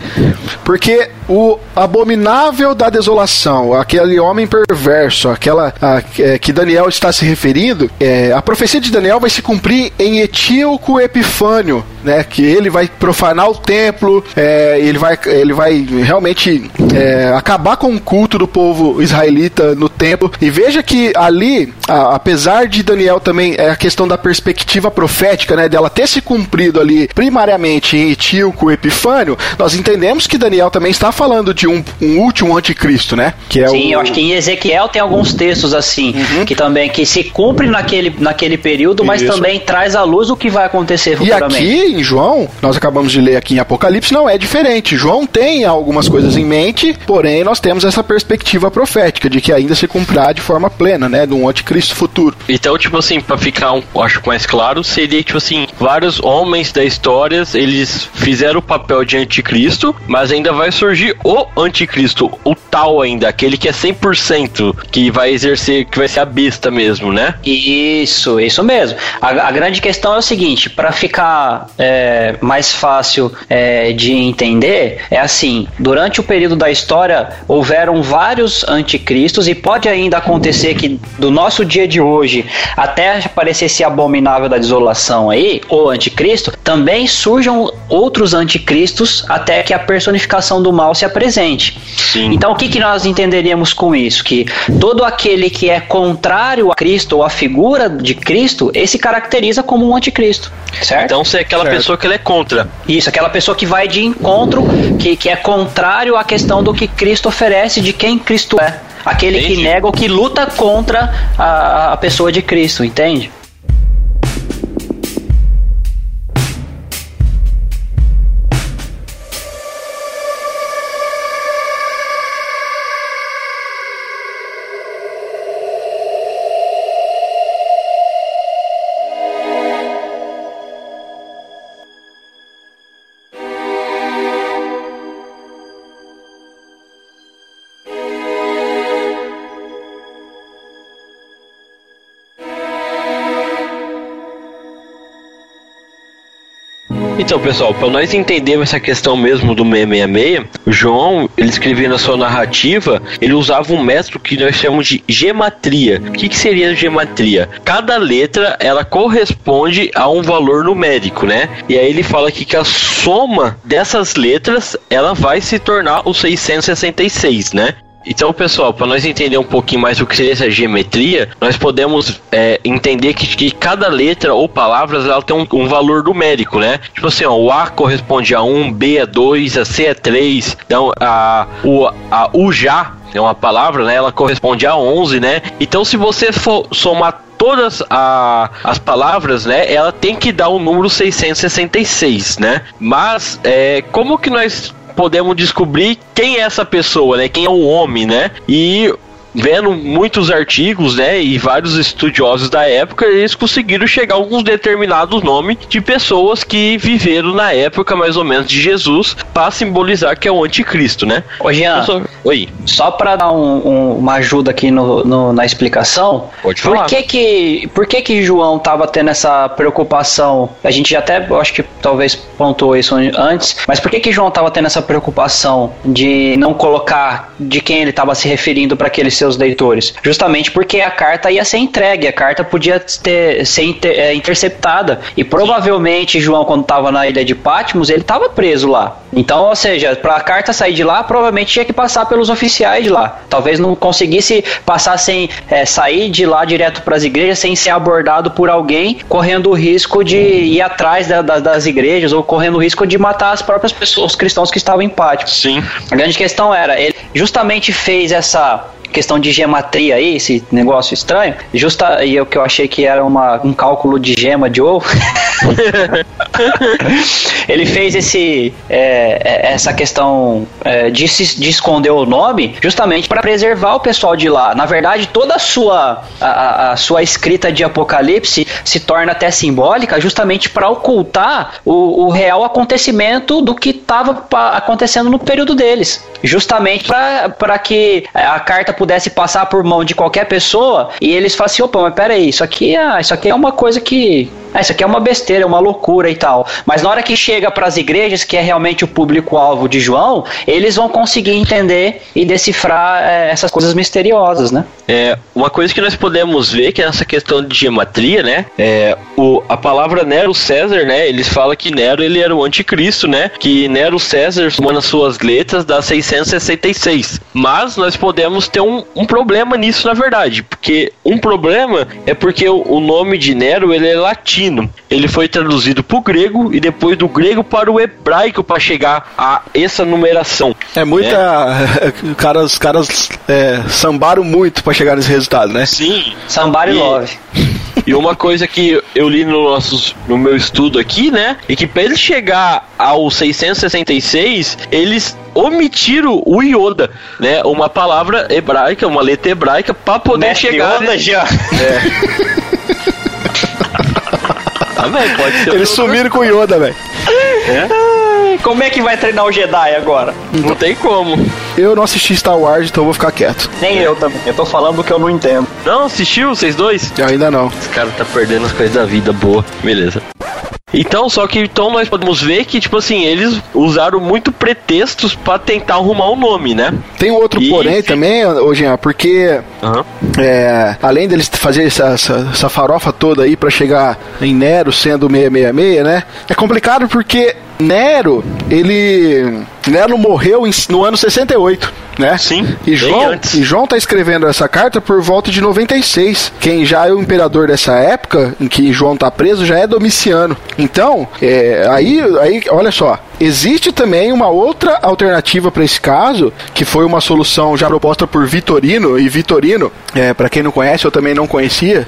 Porque o abominável da desolação, aquele homem perverso, aquela a- é, que Daniel está se referindo, é, a profecia de Daniel vai se cumprir em Etíoco Epifânio, né? Que ele vai profanar o templo, é, ele vai ele vai realmente é, acabar com o culto do povo israelita no templo. E veja que ali, a- apesar de Daniel também é a questão da perspectiva profética, né, dela ter se cumprido ali primariamente em Etíoco Epifânio, nós entendemos que Daniel também está falando de um, um último anticristo, né? Que é Sim, o, eu acho que em Ezequiel tem alguns textos assim, Uhum. que também que se cumpre naquele, naquele período, mas Isso. também traz à luz o que vai acontecer E futuramente. aqui em João, nós acabamos de ler aqui em Apocalipse, não é diferente. João tem algumas coisas em mente, porém nós temos essa perspectiva profética de que ainda se cumprirá de forma plena, né, de um anticristo futuro. Então, tipo assim, pra ficar, um, acho mais claro, seria tipo assim, vários homens da história, eles fizeram o papel de anticristo, mas ainda vai surgir o anticristo, o tal ainda, aquele que é 100%, que vai exercer, que vai ser a besta mesmo, né? Isso, isso mesmo. A, a grande questão é o seguinte, para ficar é, mais fácil é, de entender, é assim: durante o período da história houveram vários anticristos e pode ainda acontecer que do nosso dia de hoje até aparecer esse abominável da desolação aí, o anticristo, também surjam outros anticristos até que a personificação do mal se apresente. Sim. Então, o que, que nós entenderíamos com isso? Que todo aquele que é contrário a Cristo ou a figura de Cristo, esse caracteriza como um anticristo, certo? Então, se é aquela Certo. pessoa que ele é contra. Isso, aquela pessoa que vai de encontro, que, que é contrário à questão do que Cristo oferece, de quem Cristo é. Aquele que Entendi. nega ou que luta contra a, a pessoa de Cristo, entende? Então, pessoal, para nós entendermos essa questão mesmo do 666, o João, ele escrevia na sua narrativa, ele usava um método que nós chamamos de gematria. O que, que seria gematria? Cada letra, ela corresponde a um valor numérico, né? E aí ele fala aqui que a soma dessas letras, ela vai se tornar o 666, né? Então, pessoal, para nós entender um pouquinho mais o que seria essa geometria, nós podemos é, entender que, que, cada letra ou palavras ela tem um, um, valor numérico, né? Tipo assim, ó, o A corresponde a 1, B a 2, a C a 3, então a, o, a U já é uma palavra, né? Ela corresponde a 11, né? Então, se você for somar todas a, as palavras, né, ela tem que dar o número 666, né? Mas é, como que nós podemos descobrir quem é essa pessoa, né? Quem é o homem, né? E vendo muitos artigos, né, e vários estudiosos da época, eles conseguiram chegar a alguns determinados nomes de pessoas que viveram na época mais ou menos de Jesus para simbolizar que é o anticristo, né? Ô Jean, só... Oi. Só para dar um, um, uma ajuda aqui no, no, na explicação, Pode falar. Por que que, por que que João tava tendo essa preocupação? A gente até, acho que talvez pontuou isso antes, mas por que que João tava tendo essa preocupação de não colocar de quem ele estava se referindo para aqueles seus leitores? Justamente porque a carta ia ser entregue, a carta podia ter, ser inter, é, interceptada. E provavelmente João, quando estava na ilha de Patmos, ele estava preso lá. Então, ou seja, para a carta sair de lá, provavelmente tinha que passar pelos oficiais de lá. Talvez não conseguisse passar sem é, sair de lá direto para as igrejas sem ser abordado por alguém, correndo o risco de ir atrás da, da, das igrejas ou correndo o risco de matar as próprias pessoas, os cristãos que estavam em Patmos. Sim. A grande questão era, ele justamente fez essa questão de gematria aí, esse negócio estranho, justa e o que eu achei que era uma, um cálculo de gema de ovo. ele fez esse é, essa questão é, de, se, de esconder o nome justamente para preservar o pessoal de lá. Na verdade, toda a sua a, a sua escrita de Apocalipse se torna até simbólica justamente para ocultar o, o, real acontecimento do que estava acontecendo no período deles. Justamente para que a carta pudesse passar por mão de qualquer pessoa e eles falassem, opa, mas peraí, isso aqui é, isso aqui é uma coisa que ah, isso aqui é uma besteira, é uma loucura e tal. Mas na hora que chega para as igrejas, que é realmente o público-alvo de João, eles vão conseguir entender e decifrar é, essas coisas misteriosas, né? É, uma coisa que nós podemos ver que é essa questão de gematria, né? É, o, a palavra Nero César, né? Eles falam que Nero ele era o anticristo, né? Que Nero César, somando as suas letras, dá 666. Mas nós podemos ter um, um problema nisso, na verdade. Porque um problema é porque o, o nome de Nero ele é latino latino. Ele foi traduzido para o grego e depois do grego para o hebraico para chegar a essa numeração. É muita. É. Cara, os caras é, sambaram muito para chegar nesse resultado, né? Sim. Sambar e love. E uma coisa que eu li no, nosso, no meu estudo aqui, né? É que para ele chegar ao 666, eles omitiram o Yoda, né? Uma palavra hebraica, uma letra hebraica, para poder Mestre chegar. Yoda já. É. Ah, véio, pode ser Eles sumiram com o Yoda, velho. É? Como é que vai treinar o Jedi agora? Não tem como. Eu não assisti Star Wars, então eu vou ficar quieto. Nem eu também. Eu tô falando que eu não entendo. Não assistiu vocês dois? Ainda não. Esse cara tá perdendo as coisas da vida boa. Beleza. Então, só que então nós podemos ver que, tipo assim, eles usaram muito pretextos para tentar arrumar o um nome, né? Tem outro e... porém também, hoje, porque uhum. é, além deles fazer essa, essa, essa, farofa toda aí para chegar em Nero sendo 666, né? É complicado porque Nero, ele. Nero morreu no ano 68, né? Sim. E João, e João tá escrevendo essa carta por volta de 96. Quem já é o imperador dessa época, em que João tá preso, já é Domiciano. Então, é, aí, aí, olha só, Existe também uma outra alternativa para esse caso, que foi uma solução já proposta por Vitorino, e Vitorino, é, para quem não conhece, eu também não conhecia,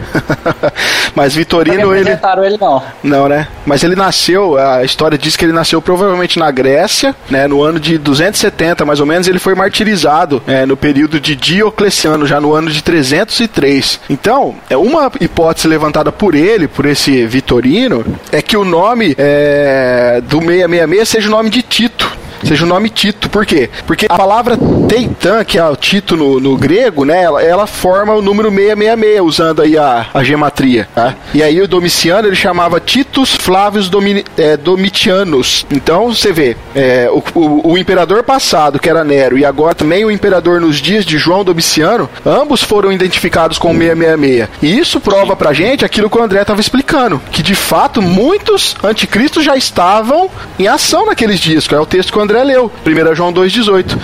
mas Vitorino ele... ele não. Não, né? Mas ele nasceu, a história diz que ele nasceu provavelmente na Grécia, né, no ano de 270 mais ou menos, ele foi martirizado é, no período de Diocleciano, já no ano de 303. Então, é uma hipótese levantada por ele, por esse Vitorino, é que o nome é, do 666 seja seja o nome de Tito. Seja o nome Tito. Por quê? Porque a palavra Teitan, que é o Tito no, no grego, né, ela, ela, forma o número 666, usando aí a, a gematria. Tá? E aí o Domiciano ele chamava Titus Flávios é, Domitianos. Então você vê, é, o, o, o, imperador passado, que era Nero, e agora também o imperador nos dias de João Domiciano, ambos foram identificados com 666. E isso prova pra gente aquilo que o André estava explicando, que de fato muitos anticristos já estavam em ação naqueles dias, que é o texto que o André leu, 1 João 2,18.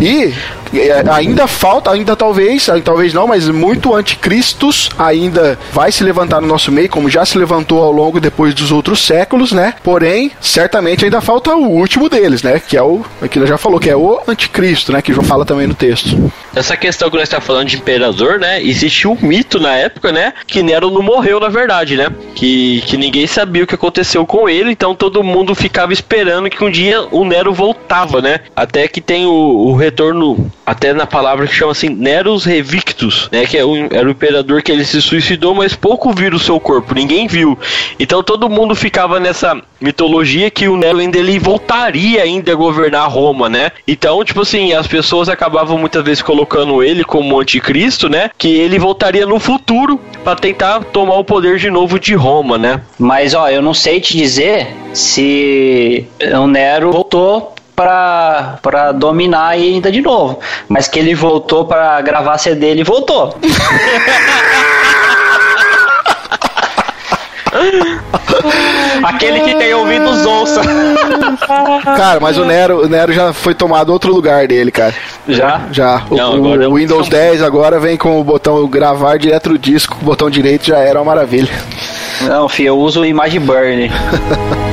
E é, ainda falta, ainda talvez, talvez não, mas muito anticristos ainda vai se levantar no nosso meio, como já se levantou ao longo depois dos outros séculos, né? Porém, certamente ainda falta o último deles, né? Que é o, aquilo já falou, que é o anticristo, né? Que João fala também no texto. Essa questão que nós estamos falando de imperador, né? Existe um mito na época, né? Que Nero não morreu, na verdade, né? Que, que ninguém sabia o que aconteceu com ele, então todo mundo ficava esperando que um dia o Nero voltava, né? Até que tem o, o retorno até na palavra que chama assim Neros Revictus, né? Que é um, era o imperador que ele se suicidou, mas pouco viram o seu corpo, ninguém viu. Então todo mundo ficava nessa mitologia que o Nero ainda ele voltaria ainda a governar Roma, né? Então, tipo assim, as pessoas acabavam muitas vezes colocando ele como anticristo, né? Que ele voltaria no futuro para tentar tomar o poder de novo de Roma, né? Mas ó, eu não sei te dizer se o Nero voltou para dominar ainda de novo. Mas que ele voltou para gravar CD, ele voltou. Aquele que tem ouvidos ouça. Cara, mas o Nero, o Nero já foi tomado outro lugar dele, cara. Já? Já. O, Não, o, o Windows 10 agora vem com o botão gravar direto do disco, o botão direito já era uma maravilha. Não, filho, eu uso o Image Burn.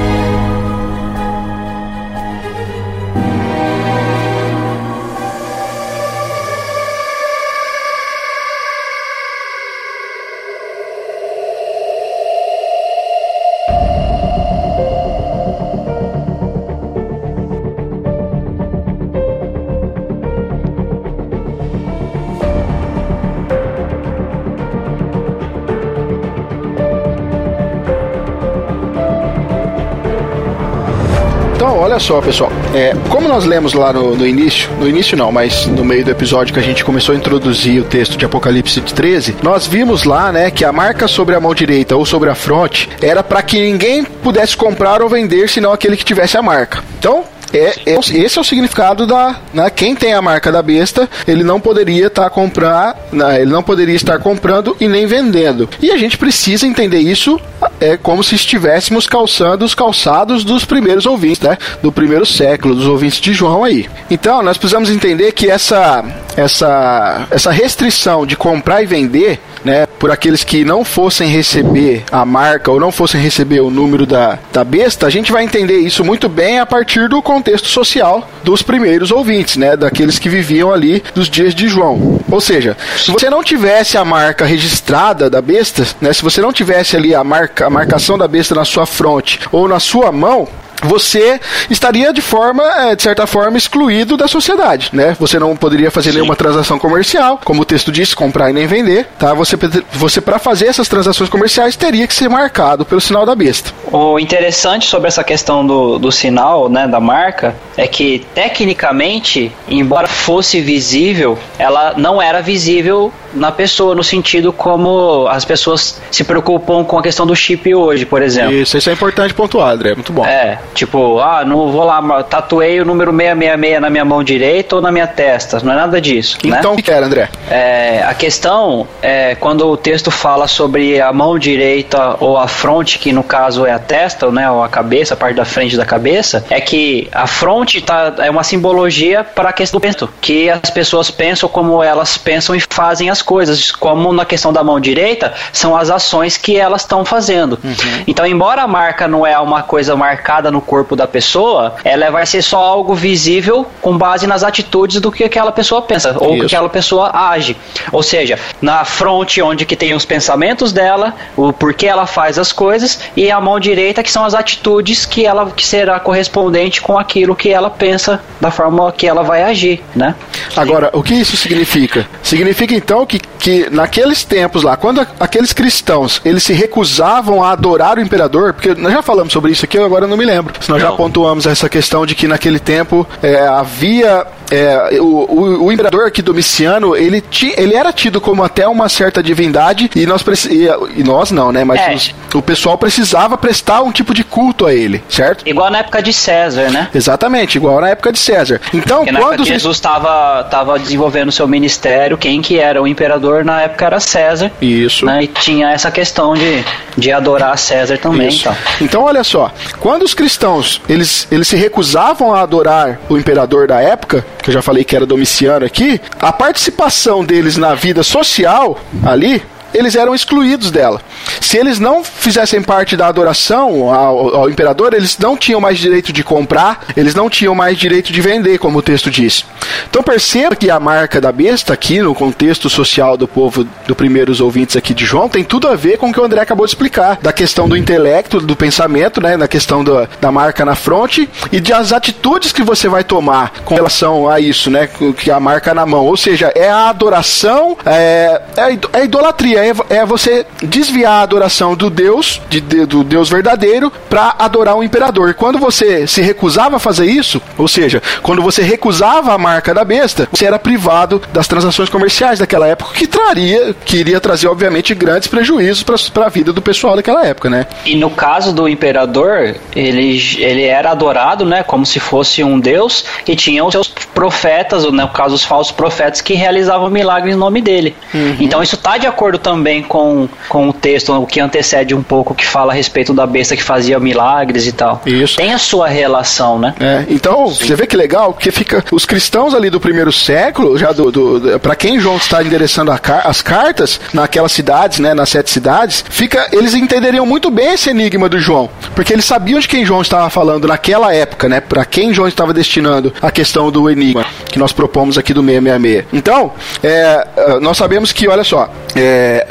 olha só, pessoal. É, como nós lemos lá no, no, início, no início não, mas no meio do episódio que a gente começou a introduzir o texto de Apocalipse 13, nós vimos lá, né, que a marca sobre a mão direita ou sobre a fronte era para que ninguém pudesse comprar ou vender senão aquele que tivesse a marca. Então, é, é, esse é o significado da. Né, quem tem a marca da besta, ele não poderia estar tá né, ele não poderia estar comprando e nem vendendo. E a gente precisa entender isso é como se estivéssemos calçando os calçados dos primeiros ouvintes, né? Do primeiro século, dos ouvintes de João aí. Então, nós precisamos entender que essa essa essa restrição de comprar e vender né, por aqueles que não fossem receber a marca ou não fossem receber o número da, da besta, a gente vai entender isso muito bem a partir do contexto social dos primeiros ouvintes, né, daqueles que viviam ali dos dias de João. Ou seja, se você não tivesse a marca registrada da besta, né, se você não tivesse ali a marca, a marcação da besta na sua fronte ou na sua mão, você estaria de forma, é, de certa forma, excluído da sociedade, né? Você não poderia fazer Sim. nenhuma transação comercial, como o texto diz, comprar e nem vender, tá? Você, você para fazer essas transações comerciais teria que ser marcado pelo sinal da besta. O interessante sobre essa questão do, do sinal, né, da marca, é que tecnicamente, embora fosse visível, ela não era visível na pessoa, no sentido como as pessoas se preocupam com a questão do chip hoje, por exemplo. Isso, isso é importante pontuar, André, muito bom. É, Tipo, ah, não vou lá, tatuei o número 666 na minha mão direita ou na minha testa. Não é nada disso. Né? Então, né? o que era, André? É, a questão é quando o texto fala sobre a mão direita ou a fronte, que no caso é a testa, né, ou a cabeça, a parte da frente da cabeça, é que a fronte tá, é uma simbologia para a questão do pensamento, que as pessoas pensam como elas pensam e fazem as coisas, como na questão da mão direita, são as ações que elas estão fazendo. Uhum. Então, embora a marca não é uma coisa marcada no corpo da pessoa, ela vai ser só algo visível com base nas atitudes do que aquela pessoa pensa ou que aquela pessoa age. Ou seja, na fronte onde que tem os pensamentos dela, o porquê ela faz as coisas e a mão direita que são as atitudes que ela que será correspondente com aquilo que ela pensa da forma que ela vai agir, né? Agora, o que isso significa? Significa então que, que naqueles tempos lá, quando aqueles cristãos eles se recusavam a adorar o imperador, porque nós já falamos sobre isso aqui, eu agora não me lembro. Se nós já pontuamos essa questão de que naquele tempo é, havia é, o, o, o imperador aqui Domiciano, ele, ti, ele era tido como até uma certa divindade e nós e, e nós não, né? Mas É. os- o pessoal precisava prestar um tipo de culto a ele, certo? Igual na época de César, né? Exatamente, igual na época de César. Então, Porque quando Jesus estava tava desenvolvendo o seu ministério, quem que era o imperador na época era César. Isso. Né? E tinha essa questão de, de adorar César também. Isso. Então. Então, olha só, quando os cristãos eles, eles se recusavam a adorar o imperador da época, que eu já falei que era Domiciano aqui, a participação deles na vida social ali eles eram excluídos dela. Se eles não fizessem parte da adoração ao, ao imperador, eles não tinham mais direito de comprar, eles não tinham mais direito de vender, como o texto diz. Então perceba que a marca da besta aqui no contexto social do povo, dos primeiros ouvintes aqui de João, tem tudo a ver com o que o André acabou de explicar, da questão do intelecto, do pensamento, né, da questão do- da marca na fronte e das atitudes que você vai tomar com relação a isso, né, que a marca na mão. Ou seja, é a adoração, é, é a é a idolatria, é, é você desviar a adoração do Deus, de- do Deus verdadeiro, para adorar o imperador. Quando você se recusava a fazer isso, ou seja, quando você recusava a marca da besta, você era privado das transações comerciais daquela época, que traria, que iria trazer, obviamente, grandes prejuízos para a vida do pessoal daquela época, né? E no caso do imperador, ele, ele era adorado, né, como se fosse um deus, e tinha os seus profetas, ou no caso os falsos profetas, que realizavam milagres em nome dele. Então isso está de acordo também com, com o texto, o que antecede um pouco, que fala a respeito da besta que fazia milagres e tal. Isso. Tem a sua relação, né? É, então, você vê que legal, porque fica os cristãos ali do primeiro século, já do, do, para quem João está endereçando car- as cartas naquelas cidades, né, nas sete cidades, fica, eles entenderiam muito bem esse enigma do João, porque eles sabiam de quem João estava falando naquela época, né, para quem João estava destinando a questão do enigma que nós propomos aqui do 666. Então, é, nós sabemos que, olha só, é,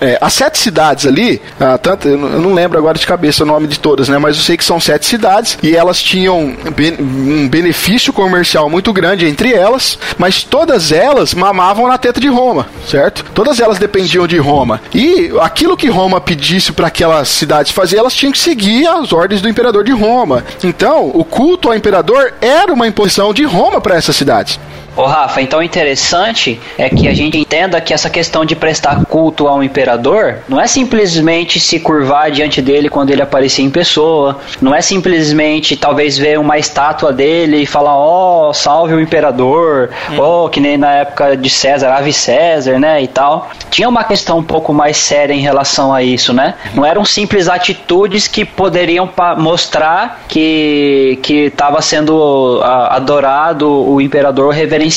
é, as sete cidades ali, ah, tanto, eu não lembro agora de cabeça o nome de todas, né? Mas eu sei que são sete cidades e elas tinham um benefício comercial muito grande entre elas, mas todas elas mamavam na teta de Roma, certo? Todas elas dependiam de Roma. E aquilo que Roma pedisse para aquelas cidades fazer, elas tinham que seguir as ordens do imperador de Roma. Então, o culto ao imperador era uma imposição de Roma para essas cidades. Ô Rafa, então o interessante é que a gente entenda que essa questão de prestar culto ao imperador não é simplesmente se curvar diante dele quando ele aparecer em pessoa, não é simplesmente talvez ver uma estátua dele e falar, ó, salve o imperador, ó, que nem na época de César, ave César, né, e tal. Tinha uma questão um pouco mais séria em relação a isso, né? Não eram simples atitudes que poderiam mostrar que que estava sendo adorado o imperador reverenciado.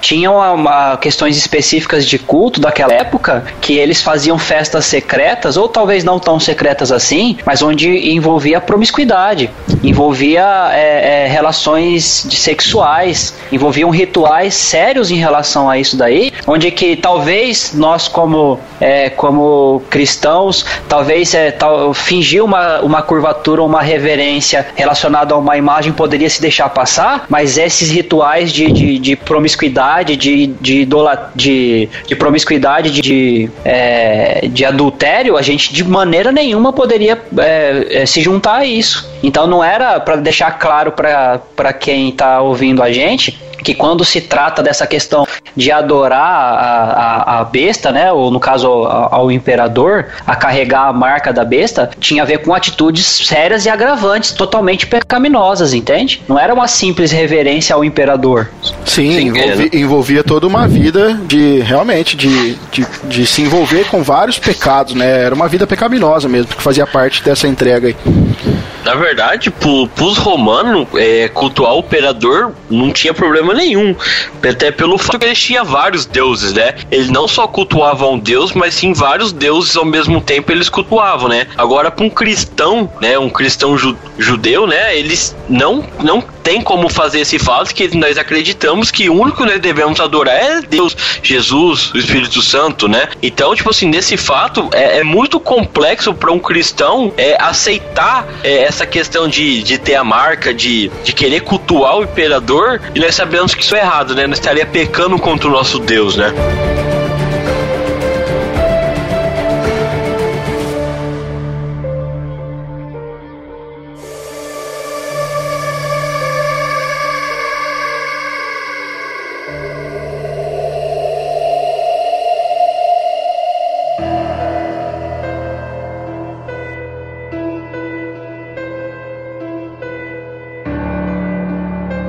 Tinham uma- uma- questões específicas de culto daquela época que eles faziam festas secretas ou talvez não tão secretas assim, mas onde envolvia promiscuidade, envolvia é, é, relações sexuais, envolviam rituais sérios em relação a isso daí, onde que talvez nós como é, como cristãos talvez é, tal, fingir uma, uma curvatura, uma reverência relacionada a uma imagem poderia se deixar passar, mas esses rituais de, de, de promiscuidade, de, de, idola, de, de promiscuidade, de, de, é, de adultério, a gente de maneira nenhuma poderia é, é, se juntar a isso. Então não era para deixar claro para quem está ouvindo a gente que quando se trata dessa questão de adorar a, a, a besta, né, ou no caso ao, ao imperador, a carregar a marca da besta, tinha a ver com atitudes sérias e agravantes, totalmente pecaminosas, entende? Não era uma simples reverência ao imperador. Sim, Sim, envolvi- é. envolvia toda uma vida de realmente de, de, de se envolver com vários pecados, né? Era uma vida pecaminosa mesmo, que fazia parte dessa entrega aí. Na verdade, pro, pros romanos, é, cultuar o imperador não tinha problema nenhum. Até pelo fato que eles tinham vários deuses, né? Eles não só cultuavam um deus, mas sim vários deuses ao mesmo tempo eles cultuavam, né? Agora, para um cristão, né? Um cristão ju- judeu, né? Eles não, não tem como fazer esse fato que nós acreditamos que o único que nós devemos adorar é Deus, Jesus, o Espírito Santo, né? Então, tipo assim, nesse fato é, é muito complexo para um cristão é, aceitar é, essa questão de, de ter a marca, de, de querer cultuar o imperador, e nós sabemos que isso é errado, né? Nós estaria pecando contra o nosso Deus, né?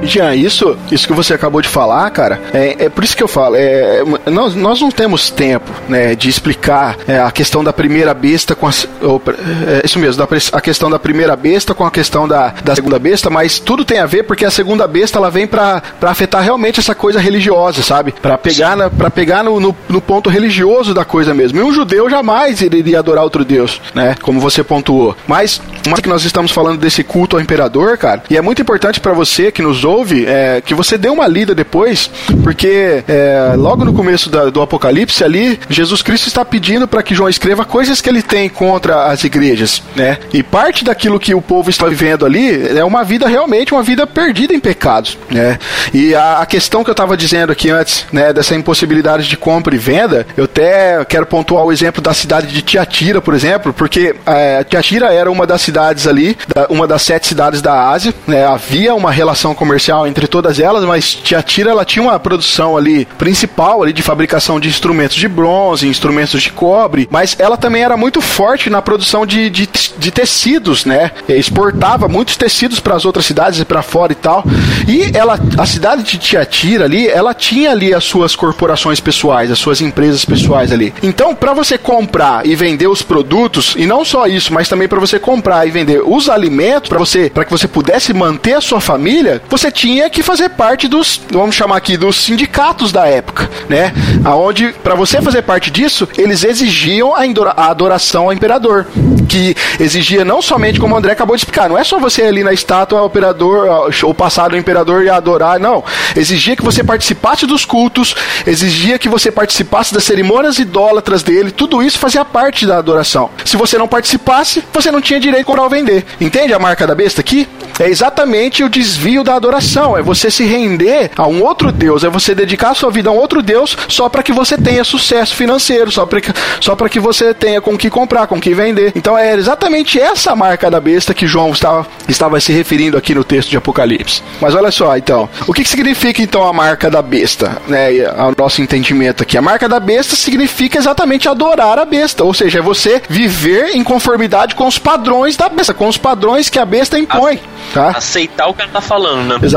Jean, isso, isso que você acabou de falar, cara, é, é por isso que eu falo, é, nós, nós não temos tempo, né, de explicar é, a questão da primeira besta com a, ou, é, isso mesmo, da, a questão da primeira besta com a questão da, da segunda besta, mas tudo tem a ver porque a segunda besta ela vem para afetar realmente essa coisa religiosa, sabe? Para pegar, na, pra pegar no, no, no, ponto religioso da coisa mesmo. E um judeu jamais iria adorar outro deus, né? Como você pontuou. Mas, mas que nós estamos falando desse culto ao imperador, cara, e é muito importante para você que nos ouve ouve, é, que você dê uma lida depois, porque é, logo no começo da, do Apocalipse ali, Jesus Cristo está pedindo para que João escreva coisas que ele tem contra as igrejas, né? E parte daquilo que o povo está vivendo ali é uma vida realmente uma vida perdida em pecados, né? E a, a questão que eu estava dizendo aqui antes, né, dessa impossibilidade de compra e venda, eu até quero pontuar o exemplo da cidade de Tiatira, por exemplo, porque é, Tiatira era uma das cidades ali, da, uma das sete cidades da Ásia, né? Havia uma relação comercial comercial entre todas elas, mas Tiatira ela tinha uma produção ali principal ali de fabricação de instrumentos de bronze, instrumentos de cobre, mas ela também era muito forte na produção de, de, de tecidos, né? Exportava muitos tecidos para as outras cidades e para fora e tal. E ela, a cidade de Tiatira ali, ela tinha ali as suas corporações pessoais, as suas empresas pessoais ali. Então, para você comprar e vender os produtos, e não só isso, mas também para você comprar e vender os alimentos, para você, para que você pudesse manter a sua família, você tinha que fazer parte dos, vamos chamar aqui, dos sindicatos da época, né? Aonde, para você fazer parte disso, eles exigiam a adoração ao imperador, que exigia não somente, como o André acabou de explicar, não é só você ali na estátua, o imperador, ou passar o imperador e adorar, não. Exigia que você participasse dos cultos, exigia que você participasse das cerimônias idólatras dele, tudo isso fazia parte da adoração. Se você não participasse, você não tinha direito a comprar ou vender. Entende a marca da besta aqui? É exatamente o desvio da adoração é você se render a um outro Deus, é você dedicar a sua vida a um outro Deus só para que você tenha sucesso financeiro, só para que, só que você tenha com que comprar, com que vender. Então é exatamente essa marca da besta que João estava, estava se referindo aqui no texto de Apocalipse. Mas olha só, então, o que, que significa então a marca da besta, né? Ao nosso entendimento aqui, a marca da besta significa exatamente adorar a besta, ou seja, é você viver em conformidade com os padrões da besta, com os padrões que a besta impõe. Tá? Aceitar o que ela tá falando, né? Exatamente.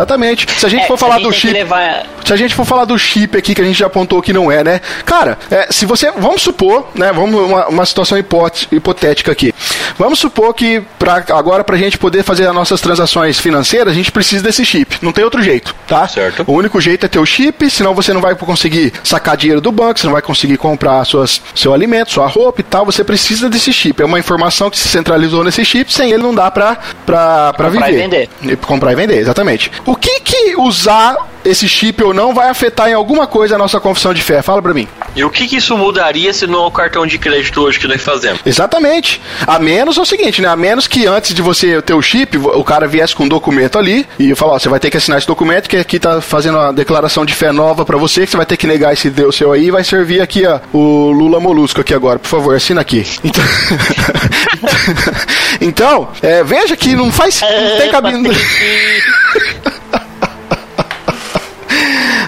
Se a gente é, for falar do chip. Levar... Se a gente for falar do chip aqui que a gente já apontou que não é, né? Cara, é, se você. Vamos supor, né? Vamos uma, uma situação hipotética aqui. Vamos supor que pra, agora, pra gente poder fazer as nossas transações financeiras, a gente precisa desse chip. Não tem outro jeito, tá? Certo. O único jeito é ter o chip, senão você não vai conseguir sacar dinheiro do banco, você não vai conseguir comprar suas, seu alimento, sua roupa e tal. Você precisa desse chip. É uma informação que se centralizou nesse chip, sem ele não dá pra, pra, pra viver. Comprar e vender. Comprar e vender, exatamente. O que que usar esse chip ou não vai afetar em alguma coisa a nossa confissão de fé? Fala pra mim. E o que, que isso mudaria se não é o cartão de crédito hoje que nós fazemos? Exatamente. A menos é o seguinte, né? A menos que antes de você ter o chip, o cara viesse com um documento ali e falar, ó, você vai ter que assinar esse documento que aqui tá fazendo uma declaração de fé nova para você, que você vai ter que negar esse Deus seu aí e vai servir aqui, ó, o Lula Molusco aqui agora. Por favor, assina aqui. Então, então é, veja que não faz... Não tem cabine...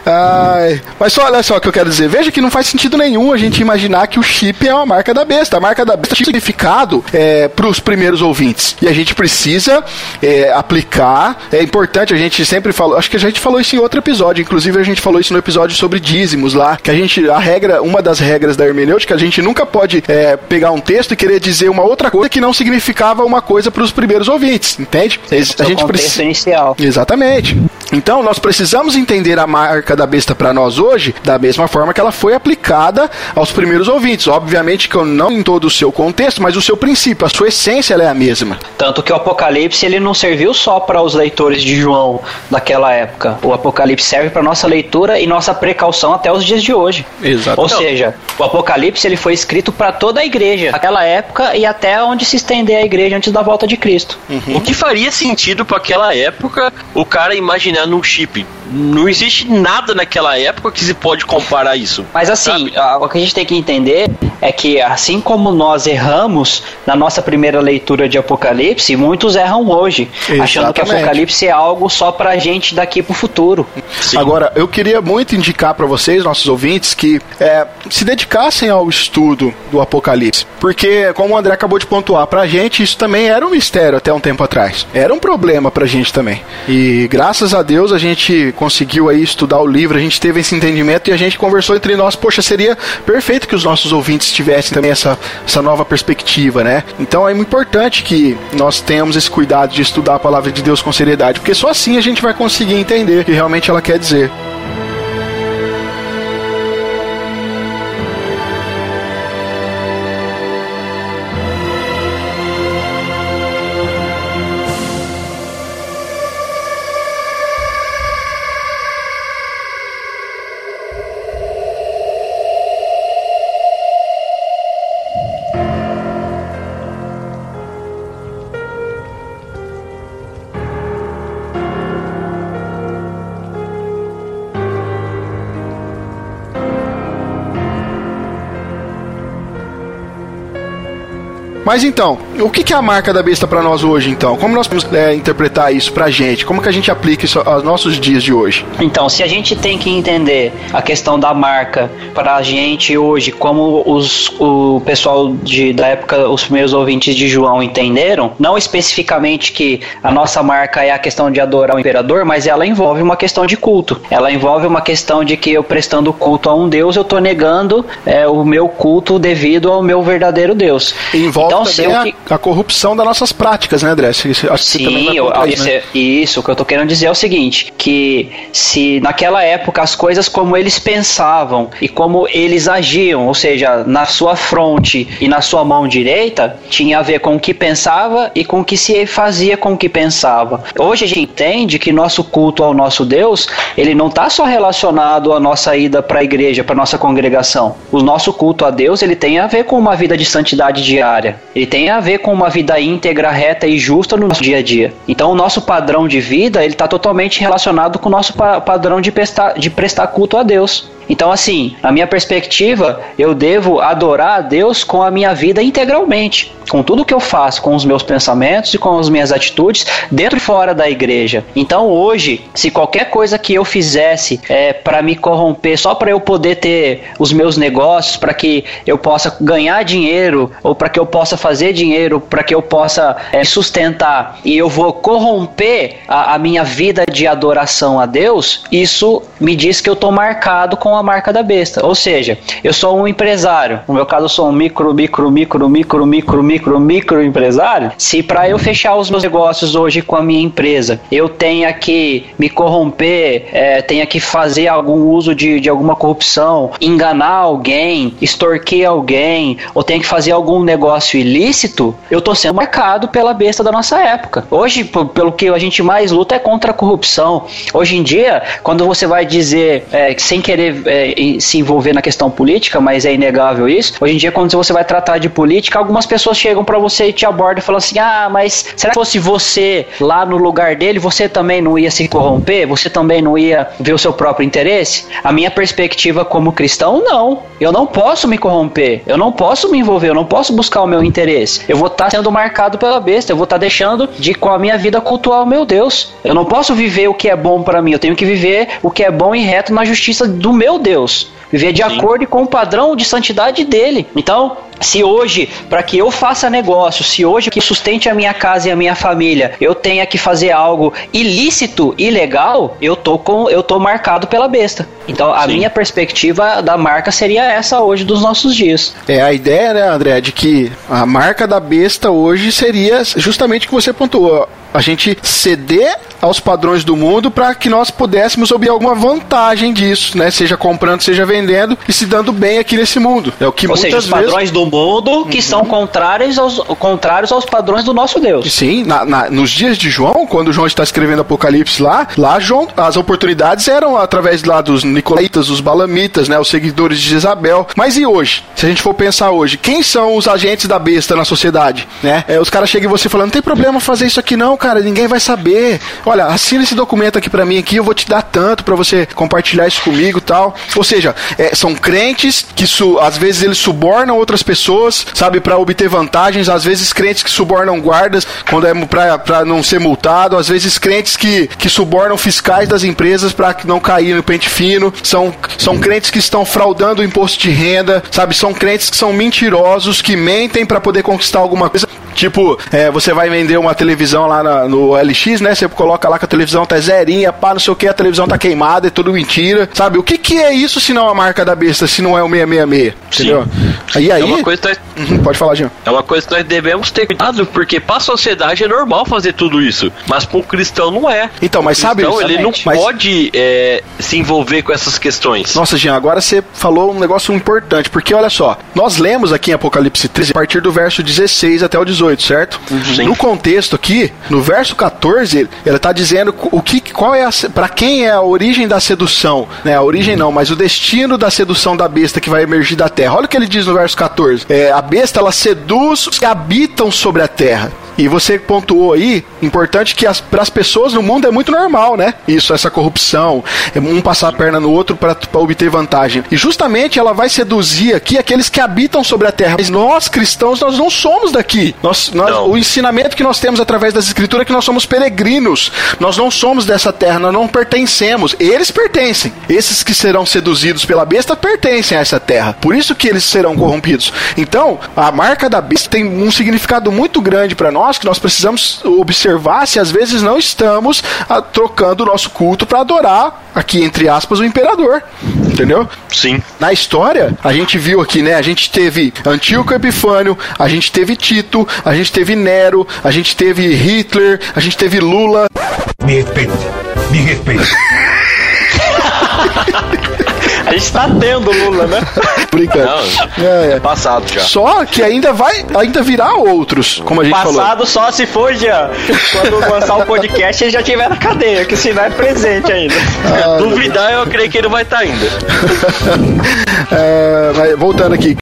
Ai, mas só olha só o que eu quero dizer. Veja que não faz sentido nenhum a gente imaginar que o chip é uma marca da besta. A marca da besta tem significado é, para os primeiros ouvintes. E a gente precisa é, aplicar. É importante, a gente sempre falou. Acho que a gente falou isso em outro episódio. Inclusive, a gente falou isso no episódio sobre dízimos lá. Que a gente, a regra, uma das regras da hermenêutica, a gente nunca pode é, pegar um texto e querer dizer uma outra coisa que não significava uma coisa para os primeiros ouvintes. Entende? A gente precisa. Inicial. Exatamente. Então, nós precisamos entender a marca da besta para nós hoje, da mesma forma que ela foi aplicada aos primeiros ouvintes. Obviamente que eu não em todo o seu contexto, mas o seu princípio, a sua essência ela é a mesma. Tanto que o Apocalipse ele não serviu só para os leitores de João daquela época. O Apocalipse serve para nossa leitura e nossa precaução até os dias de hoje. Exato. Ou seja, o Apocalipse ele foi escrito para toda a igreja, naquela época e até onde se estender a igreja antes da volta de Cristo. O que faria sentido para aquela época o cara imaginar num chip? Não existe nada naquela época que se pode comparar isso. Mas assim, a- o que a gente tem que entender é que assim como nós erramos na nossa primeira leitura de Apocalipse, muitos erram hoje, achando que Exatamente. Apocalipse é algo só pra gente daqui pro futuro. Agora, eu queria muito indicar para vocês, nossos ouvintes, que é, se dedicassem ao estudo do Apocalipse. Porque, como o André acabou de pontuar pra gente, isso também era um mistério até um tempo atrás. Era um problema pra gente também. E graças a Deus a gente conseguiu aí estudar o livro, a gente teve esse entendimento e a gente conversou entre nós, poxa, seria perfeito que os nossos ouvintes tivessem também essa, essa nova perspectiva, né? Então é importante que nós tenhamos esse cuidado de estudar a palavra de Deus com seriedade, porque só assim a gente vai conseguir entender o que realmente ela quer dizer. Mas então, o que que é a marca da besta pra nós hoje, então? Como nós podemos é, interpretar isso pra gente? Como que a gente aplica isso aos nossos dias de hoje? Então, se a gente tem que entender a questão da marca pra gente hoje, como os, o pessoal de, da época, os primeiros ouvintes de João entenderam, não especificamente que a nossa marca é a questão de adorar o imperador, mas ela envolve uma questão de culto. Ela envolve uma questão de que eu prestando culto a um Deus, eu tô negando é, o meu culto devido ao meu verdadeiro Deus. Envolve então, se também eu a, a corrupção das nossas práticas, né, André? Acho Sim, eu- isso, isso, né? isso, o que eu tô querendo dizer é o seguinte, que se naquela época as coisas como eles pensavam e como eles agiam, ou seja, na sua fronte e na sua mão direita, tinha a ver com o que pensava e com o que se fazia com o que pensava. Hoje a gente entende que nosso culto ao nosso Deus, ele não está só relacionado à nossa ida para a igreja, para nossa congregação. O nosso culto a Deus, ele tem a ver com uma vida de santidade diária. Ele tem a ver com uma vida íntegra, reta e justa no nosso dia a dia. Então, o nosso padrão de vida, ele está totalmente relacionado com o nosso pa- padrão de prestar, de prestar culto a Deus. Então, assim, na minha perspectiva, eu devo adorar a Deus com a minha vida integralmente, com tudo que eu faço, com os meus pensamentos e com as minhas atitudes, dentro e fora da igreja. Então, hoje, se qualquer coisa que eu fizesse é, para me corromper, só para eu poder ter os meus negócios, para que eu possa ganhar dinheiro, ou para que eu possa fazer dinheiro, para que eu possa é, sustentar, e eu vou corromper a, a minha vida de adoração a Deus, isso me diz que eu tô marcado com a marca da besta. Ou seja, eu sou um empresário. No meu caso, eu sou um micro, micro, micro, micro, micro, micro, micro empresário. Se para eu fechar os meus negócios hoje com a minha empresa, eu tenha que me corromper, é, tenha que fazer algum uso de, de alguma corrupção, enganar alguém, extorquir alguém, ou tenha que fazer algum negócio ilícito, eu tô sendo marcado pela besta da nossa época. Hoje, pelo que a gente mais luta é contra a corrupção. Hoje em dia, quando você vai dizer, é, sem querer é, se envolver na questão política, mas é inegável isso, hoje em dia, quando você vai tratar de política, algumas pessoas chegam pra você e te abordam e falam assim: ah, mas será que fosse você lá no lugar dele, você também não ia se corromper? Você também não ia ver o seu próprio interesse? A minha perspectiva como cristão, não. Eu não posso me corromper, eu não posso me envolver, eu não posso buscar o meu interesse. Eu vou estar sendo marcado pela besta, eu vou estar deixando de com a minha vida cultuar o meu Deus. Eu não posso viver o que é bom pra mim, eu tenho que viver o que é bom e reto na justiça do meu Deus. Viver de acordo com o padrão de santidade dele. Então, se hoje, para que eu faça negócio, se hoje que sustente a minha casa e a minha família, eu tenha que fazer algo ilícito, ilegal, eu tô com, eu tô marcado pela besta. Então, a Sim. minha perspectiva da marca seria essa hoje dos nossos dias. É a ideia, né, André, de que a marca da besta hoje seria justamente o que você pontuou. A gente ceder aos padrões do mundo para que nós pudéssemos obter alguma vantagem disso, né? Seja comprando, seja vendendo e se dando bem aqui nesse mundo. É o que Ou muitas seja, os vezes padrões do mundo que são contrários aos, contrários aos padrões do nosso Deus. Sim, na- na- nos dias de João, quando João está escrevendo Apocalipse lá, lá João, as oportunidades eram através lá dos Nicolaitas, os Balamitas, né, os seguidores de Jezabel. Mas e hoje? Se a gente for pensar hoje, quem são os agentes da besta na sociedade, né? É, os caras chegam em você falando, não tem problema fazer isso aqui não, cara, ninguém vai saber. Olha, assina esse documento aqui pra mim aqui, eu vou te dar tanto pra você compartilhar isso comigo, tal. Ou seja, é, são crentes que às vezes eles subornam outras pessoas, sabe, pra obter vantagens, às vezes crentes que subornam guardas quando é pra não ser multado, às vezes crentes que, que subornam fiscais das empresas pra não cair no pente fino, são, são crentes que estão fraudando o imposto de renda, sabe, são crentes que são mentirosos, que mentem pra poder conquistar alguma coisa. Tipo, é, você vai vender uma televisão lá na- no LX, né? Você coloca lá que a televisão tá zerinha, pá, não sei o que, a televisão tá queimada, é tudo mentira. Sabe, o que que é isso se não a marca da besta, se não é o 666? Entendeu? E aí... É uma coisa que nós Uhum, pode falar, Jean. É uma coisa que nós devemos ter cuidado, porque pra sociedade é normal fazer tudo isso, mas um cristão não é. Então, mas sabe... cristão, ele não mas- pode é, se envolver com essas questões. Nossa, Jean, agora você falou um negócio importante, porque olha só, nós lemos aqui em Apocalipse 13 a partir do verso 16 até o 18, certo? Sim. No contexto aqui, no verso 14, ele tá dizendo o que, qual é a, para quem é a origem da sedução, né? A origem não, mas o destino da sedução da besta que vai emergir da terra. Olha o que ele diz no verso 14. É, a besta ela seduz os que habitam sobre a terra. E você pontuou aí, importante que para as pessoas no mundo é muito normal, né? Isso, essa corrupção, é um passar a perna no outro para obter vantagem. E justamente ela vai seduzir aqui aqueles que habitam sobre a terra. Mas nós cristãos, nós não somos daqui. Nós, nós- o ensinamento que nós temos através das escrituras é que nós somos peregrinos. Nós não somos dessa terra, nós não pertencemos. Eles pertencem. Esses que serão seduzidos pela besta pertencem a essa terra. Por isso que eles serão corrompidos. Então, a marca da besta tem um significado muito grande para nós que nós precisamos observar se às vezes não estamos ah, trocando o nosso culto para adorar aqui entre aspas o imperador. Entendeu? Sim. Na história, a gente viu aqui, né? A gente teve Antíoco Epifânio, a gente teve Tito, a gente teve Nero, a gente teve Hitler, a gente teve Lula. Me respeite. Me respeite. A gente tá tendo Lula, né? Brincando. Não, É, é. passado já. Só que ainda vai, ainda virá outros, como a gente falou. Passado só se for, Jean. Quando lançar o podcast, ele já tiver na cadeia, que senão é presente ainda. Duvidar, eu creio que ele vai estar ainda. É, mas voltando aqui.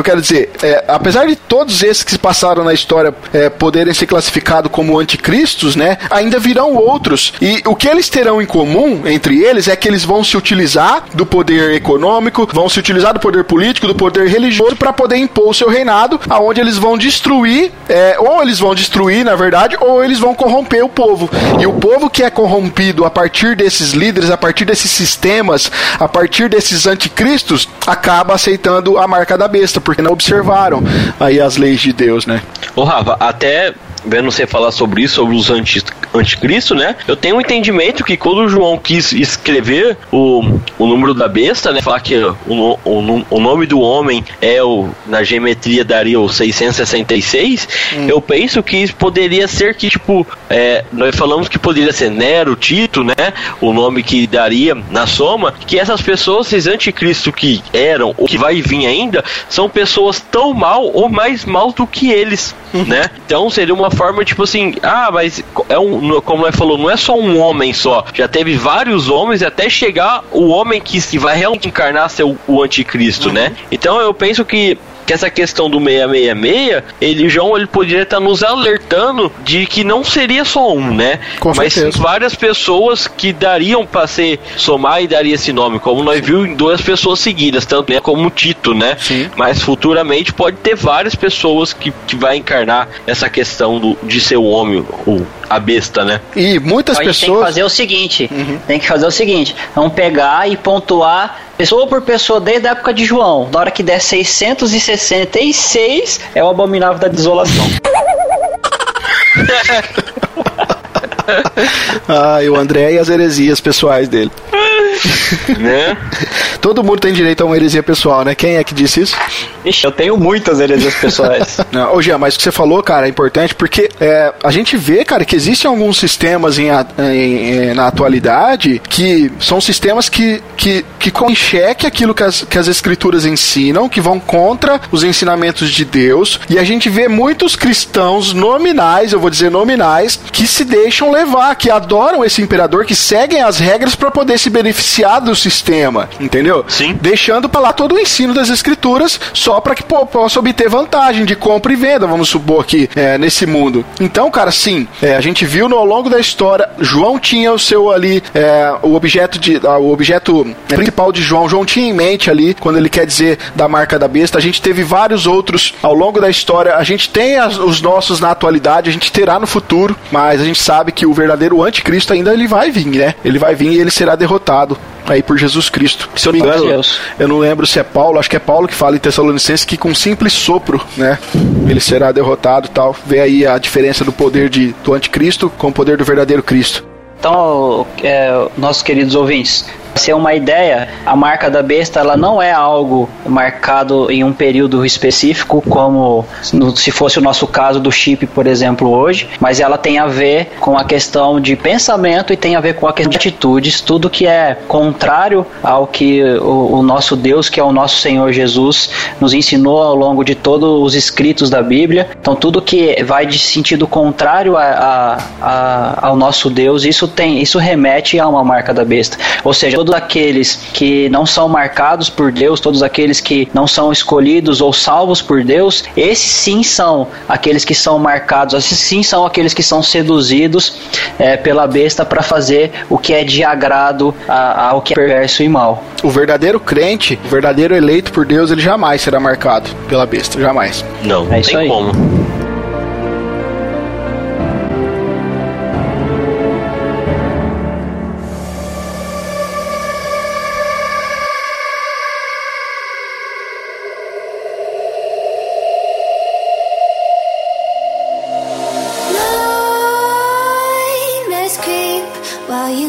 Eu quero dizer, é, apesar de todos esses que se passaram na história é, poderem ser classificados como anticristos, né, ainda virão outros. E o que eles terão em comum entre eles é que eles vão se utilizar do poder econômico, vão se utilizar do poder político, do poder religioso para poder impor o seu reinado, aonde eles vão destruir, é, ou eles vão destruir, na verdade, ou eles vão corromper o povo. E o povo que é corrompido a partir desses líderes, a partir desses sistemas, a partir desses anticristos, acaba aceitando a marca da besta, porque não observaram aí as leis de Deus, né? Ô Rafa, até vendo você falar sobre isso, sobre os anti, anticristo, né? Eu tenho um entendimento que quando o João quis escrever o, o número da besta, né? Falar que o, o, o nome do homem é o, na geometria daria o 666, eu penso que isso poderia ser que, tipo, é, nós falamos que poderia ser Nero, Tito, né? O nome que daria na soma, que essas pessoas, esses anticristos que eram, ou que vai vir ainda, são pessoas tão mal ou mais mal do que eles, né? Então seria uma forma, tipo assim, ah, mas é um, como nós falou, não é só um homem só, já teve vários homens até chegar o homem que, que vai realmente encarnar ser o, o anticristo, né? Então eu penso que que essa questão do 666, ele, João, ele poderia estar nos alertando de que não seria só um, né? Com Mas certeza. várias pessoas que dariam para ser somar e daria esse nome, como nós viu em duas pessoas seguidas, tanto né, como Tito, né? Sim. Mas futuramente pode ter várias pessoas que, que vai encarnar essa questão do, de ser o homem, o, a besta, né? E muitas A gente tem que pessoas. fazer o seguinte: tem que fazer o seguinte, vamos pegar e pontuar pessoa por pessoa desde a época de João. Na hora que der 666, é o abominável da desolação. Ah, e o André e as heresias pessoais dele. né? Todo mundo tem direito a uma heresia pessoal, né? Quem é que disse isso? Ixi, eu tenho muitas heresias pessoais. Não, Ô, Jean, mas o que você falou, cara, é importante porque é, a gente vê, cara, que existem alguns sistemas em, em- em- na atualidade que são sistemas que, que, que colocam em xeque aquilo que as, que as escrituras ensinam, que vão contra os ensinamentos de Deus. E a gente vê muitos cristãos nominais, eu vou dizer nominais, que se deixam levar, que adoram esse imperador, que seguem as regras para poder se beneficiar do sistema, entendeu? Sim. deixando para lá todo o ensino das escrituras só para que pô, possa obter vantagem de compra e venda, vamos supor aqui, é, nesse mundo. Então, cara, sim, é, a gente viu no, ao longo da história, João tinha o seu ali, é, o objeto de, ah, o objeto principal de João, João tinha em mente ali, quando ele quer dizer da marca da besta, a gente teve vários outros ao longo da história, a gente tem as- os nossos na atualidade, a gente terá no futuro, mas a gente sabe que o verdadeiro anticristo ainda ele vai vir, né? Ele vai vir e ele será derrotado aí por Jesus Cristo. Se eu não me engano, Deus. eu não lembro se é Paulo, acho que é Paulo que fala em Tessalonicenses que com simples sopro, né, ele será derrotado e tal. Vê aí a diferença do poder de, do anticristo com o poder do verdadeiro Cristo. Então, é, nossos queridos ouvintes, ser uma ideia, a marca da besta ela não é algo marcado em um período específico, como no- se fosse o nosso caso do chip, por exemplo, hoje, mas ela tem a ver com a questão de pensamento e tem a ver com a questão de atitudes, tudo que é contrário ao que o, o nosso Deus, que é o nosso Senhor Jesus, nos ensinou ao longo de todos os escritos da Bíblia. Então, tudo que vai de sentido contrário a, a- a- ao nosso Deus, isso tem, isso remete a uma marca da besta. Ou seja, todos aqueles que não são marcados por Deus, todos aqueles que não são escolhidos ou salvos por Deus, esses sim são aqueles que são marcados, esses sim são aqueles que são seduzidos eh, pela besta para fazer o que é de agrado a- ao que é perverso e mal. O verdadeiro crente, o verdadeiro eleito por Deus, ele jamais será marcado pela besta, jamais. Não, não É isso tem aí. como.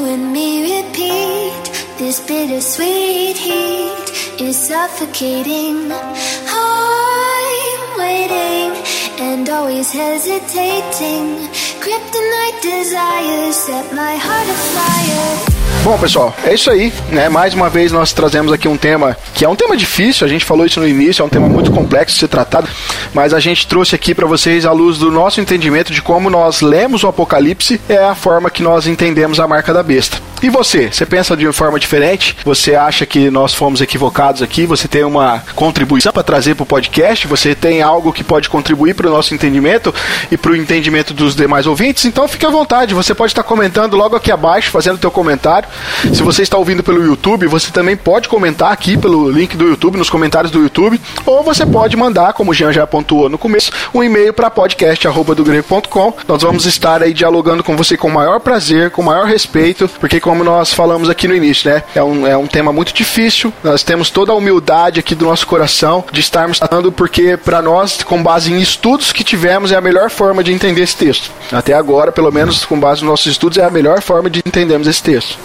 And me repeat. This bittersweet heat is suffocating. I'm waiting and always hesitating. Kryptonite desires set my heart afire. Bom, pessoal, é isso aí, né? Mais uma vez nós trazemos aqui um tema que é um tema difícil, a gente falou isso no início, é um tema muito complexo de ser tratado, mas a gente trouxe aqui para vocês à luz do nosso entendimento de como nós lemos o Apocalipse, é a forma que nós entendemos a marca da besta. E você, você pensa de forma diferente? Você acha que nós fomos equivocados aqui? Você tem uma contribuição para trazer para o podcast? Você tem algo que pode contribuir para o nosso entendimento e para o entendimento dos demais ouvintes? Então fique à vontade, você pode estar comentando logo aqui abaixo, fazendo teu comentário. Se você está ouvindo pelo YouTube, você também pode comentar aqui pelo link do YouTube, nos comentários do YouTube, ou você pode mandar, como o Jean já pontuou no começo, um e-mail para podcast@dogrego.com. Nós vamos estar aí dialogando com você com o maior prazer, com o maior respeito, porque como nós falamos aqui no início, né? É um, é um tema muito difícil. Nós temos toda a humildade aqui do nosso coração de estarmos tratando, porque para nós, com base em estudos que tivemos, é a melhor forma de entender esse texto. Até agora, pelo menos com base nos nossos estudos, é a melhor forma de entendermos esse texto.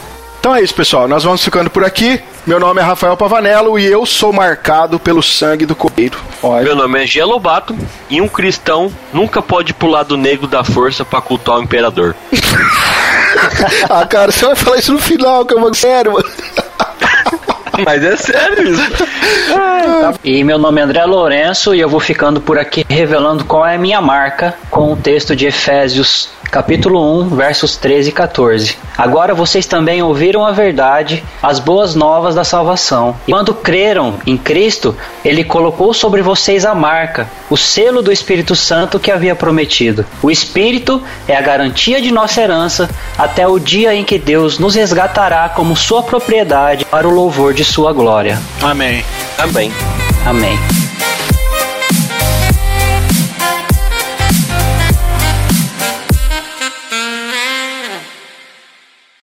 Então é isso, pessoal. Nós vamos ficando por aqui. Meu nome é Rafael Pavanello e eu sou marcado pelo sangue do cordeiro. Meu nome é Gia Lobato e um cristão nunca pode pular do negro da força pra cultuar o imperador. ah, cara, você vai falar isso no final, que eu vou sério, mano. Mas é sério isso. E meu nome é André Lourenço e eu vou ficando por aqui revelando qual é a minha marca com o texto de Efésios capítulo 1, versos 13 e 14. Agora vocês também ouviram a verdade, as boas novas da salvação. E quando creram em Cristo, ele colocou sobre vocês a marca, o selo do Espírito Santo que havia prometido. O Espírito é a garantia de nossa herança até o dia em que Deus nos resgatará como sua propriedade para o louvor de sua glória. Amém. Também. Amém.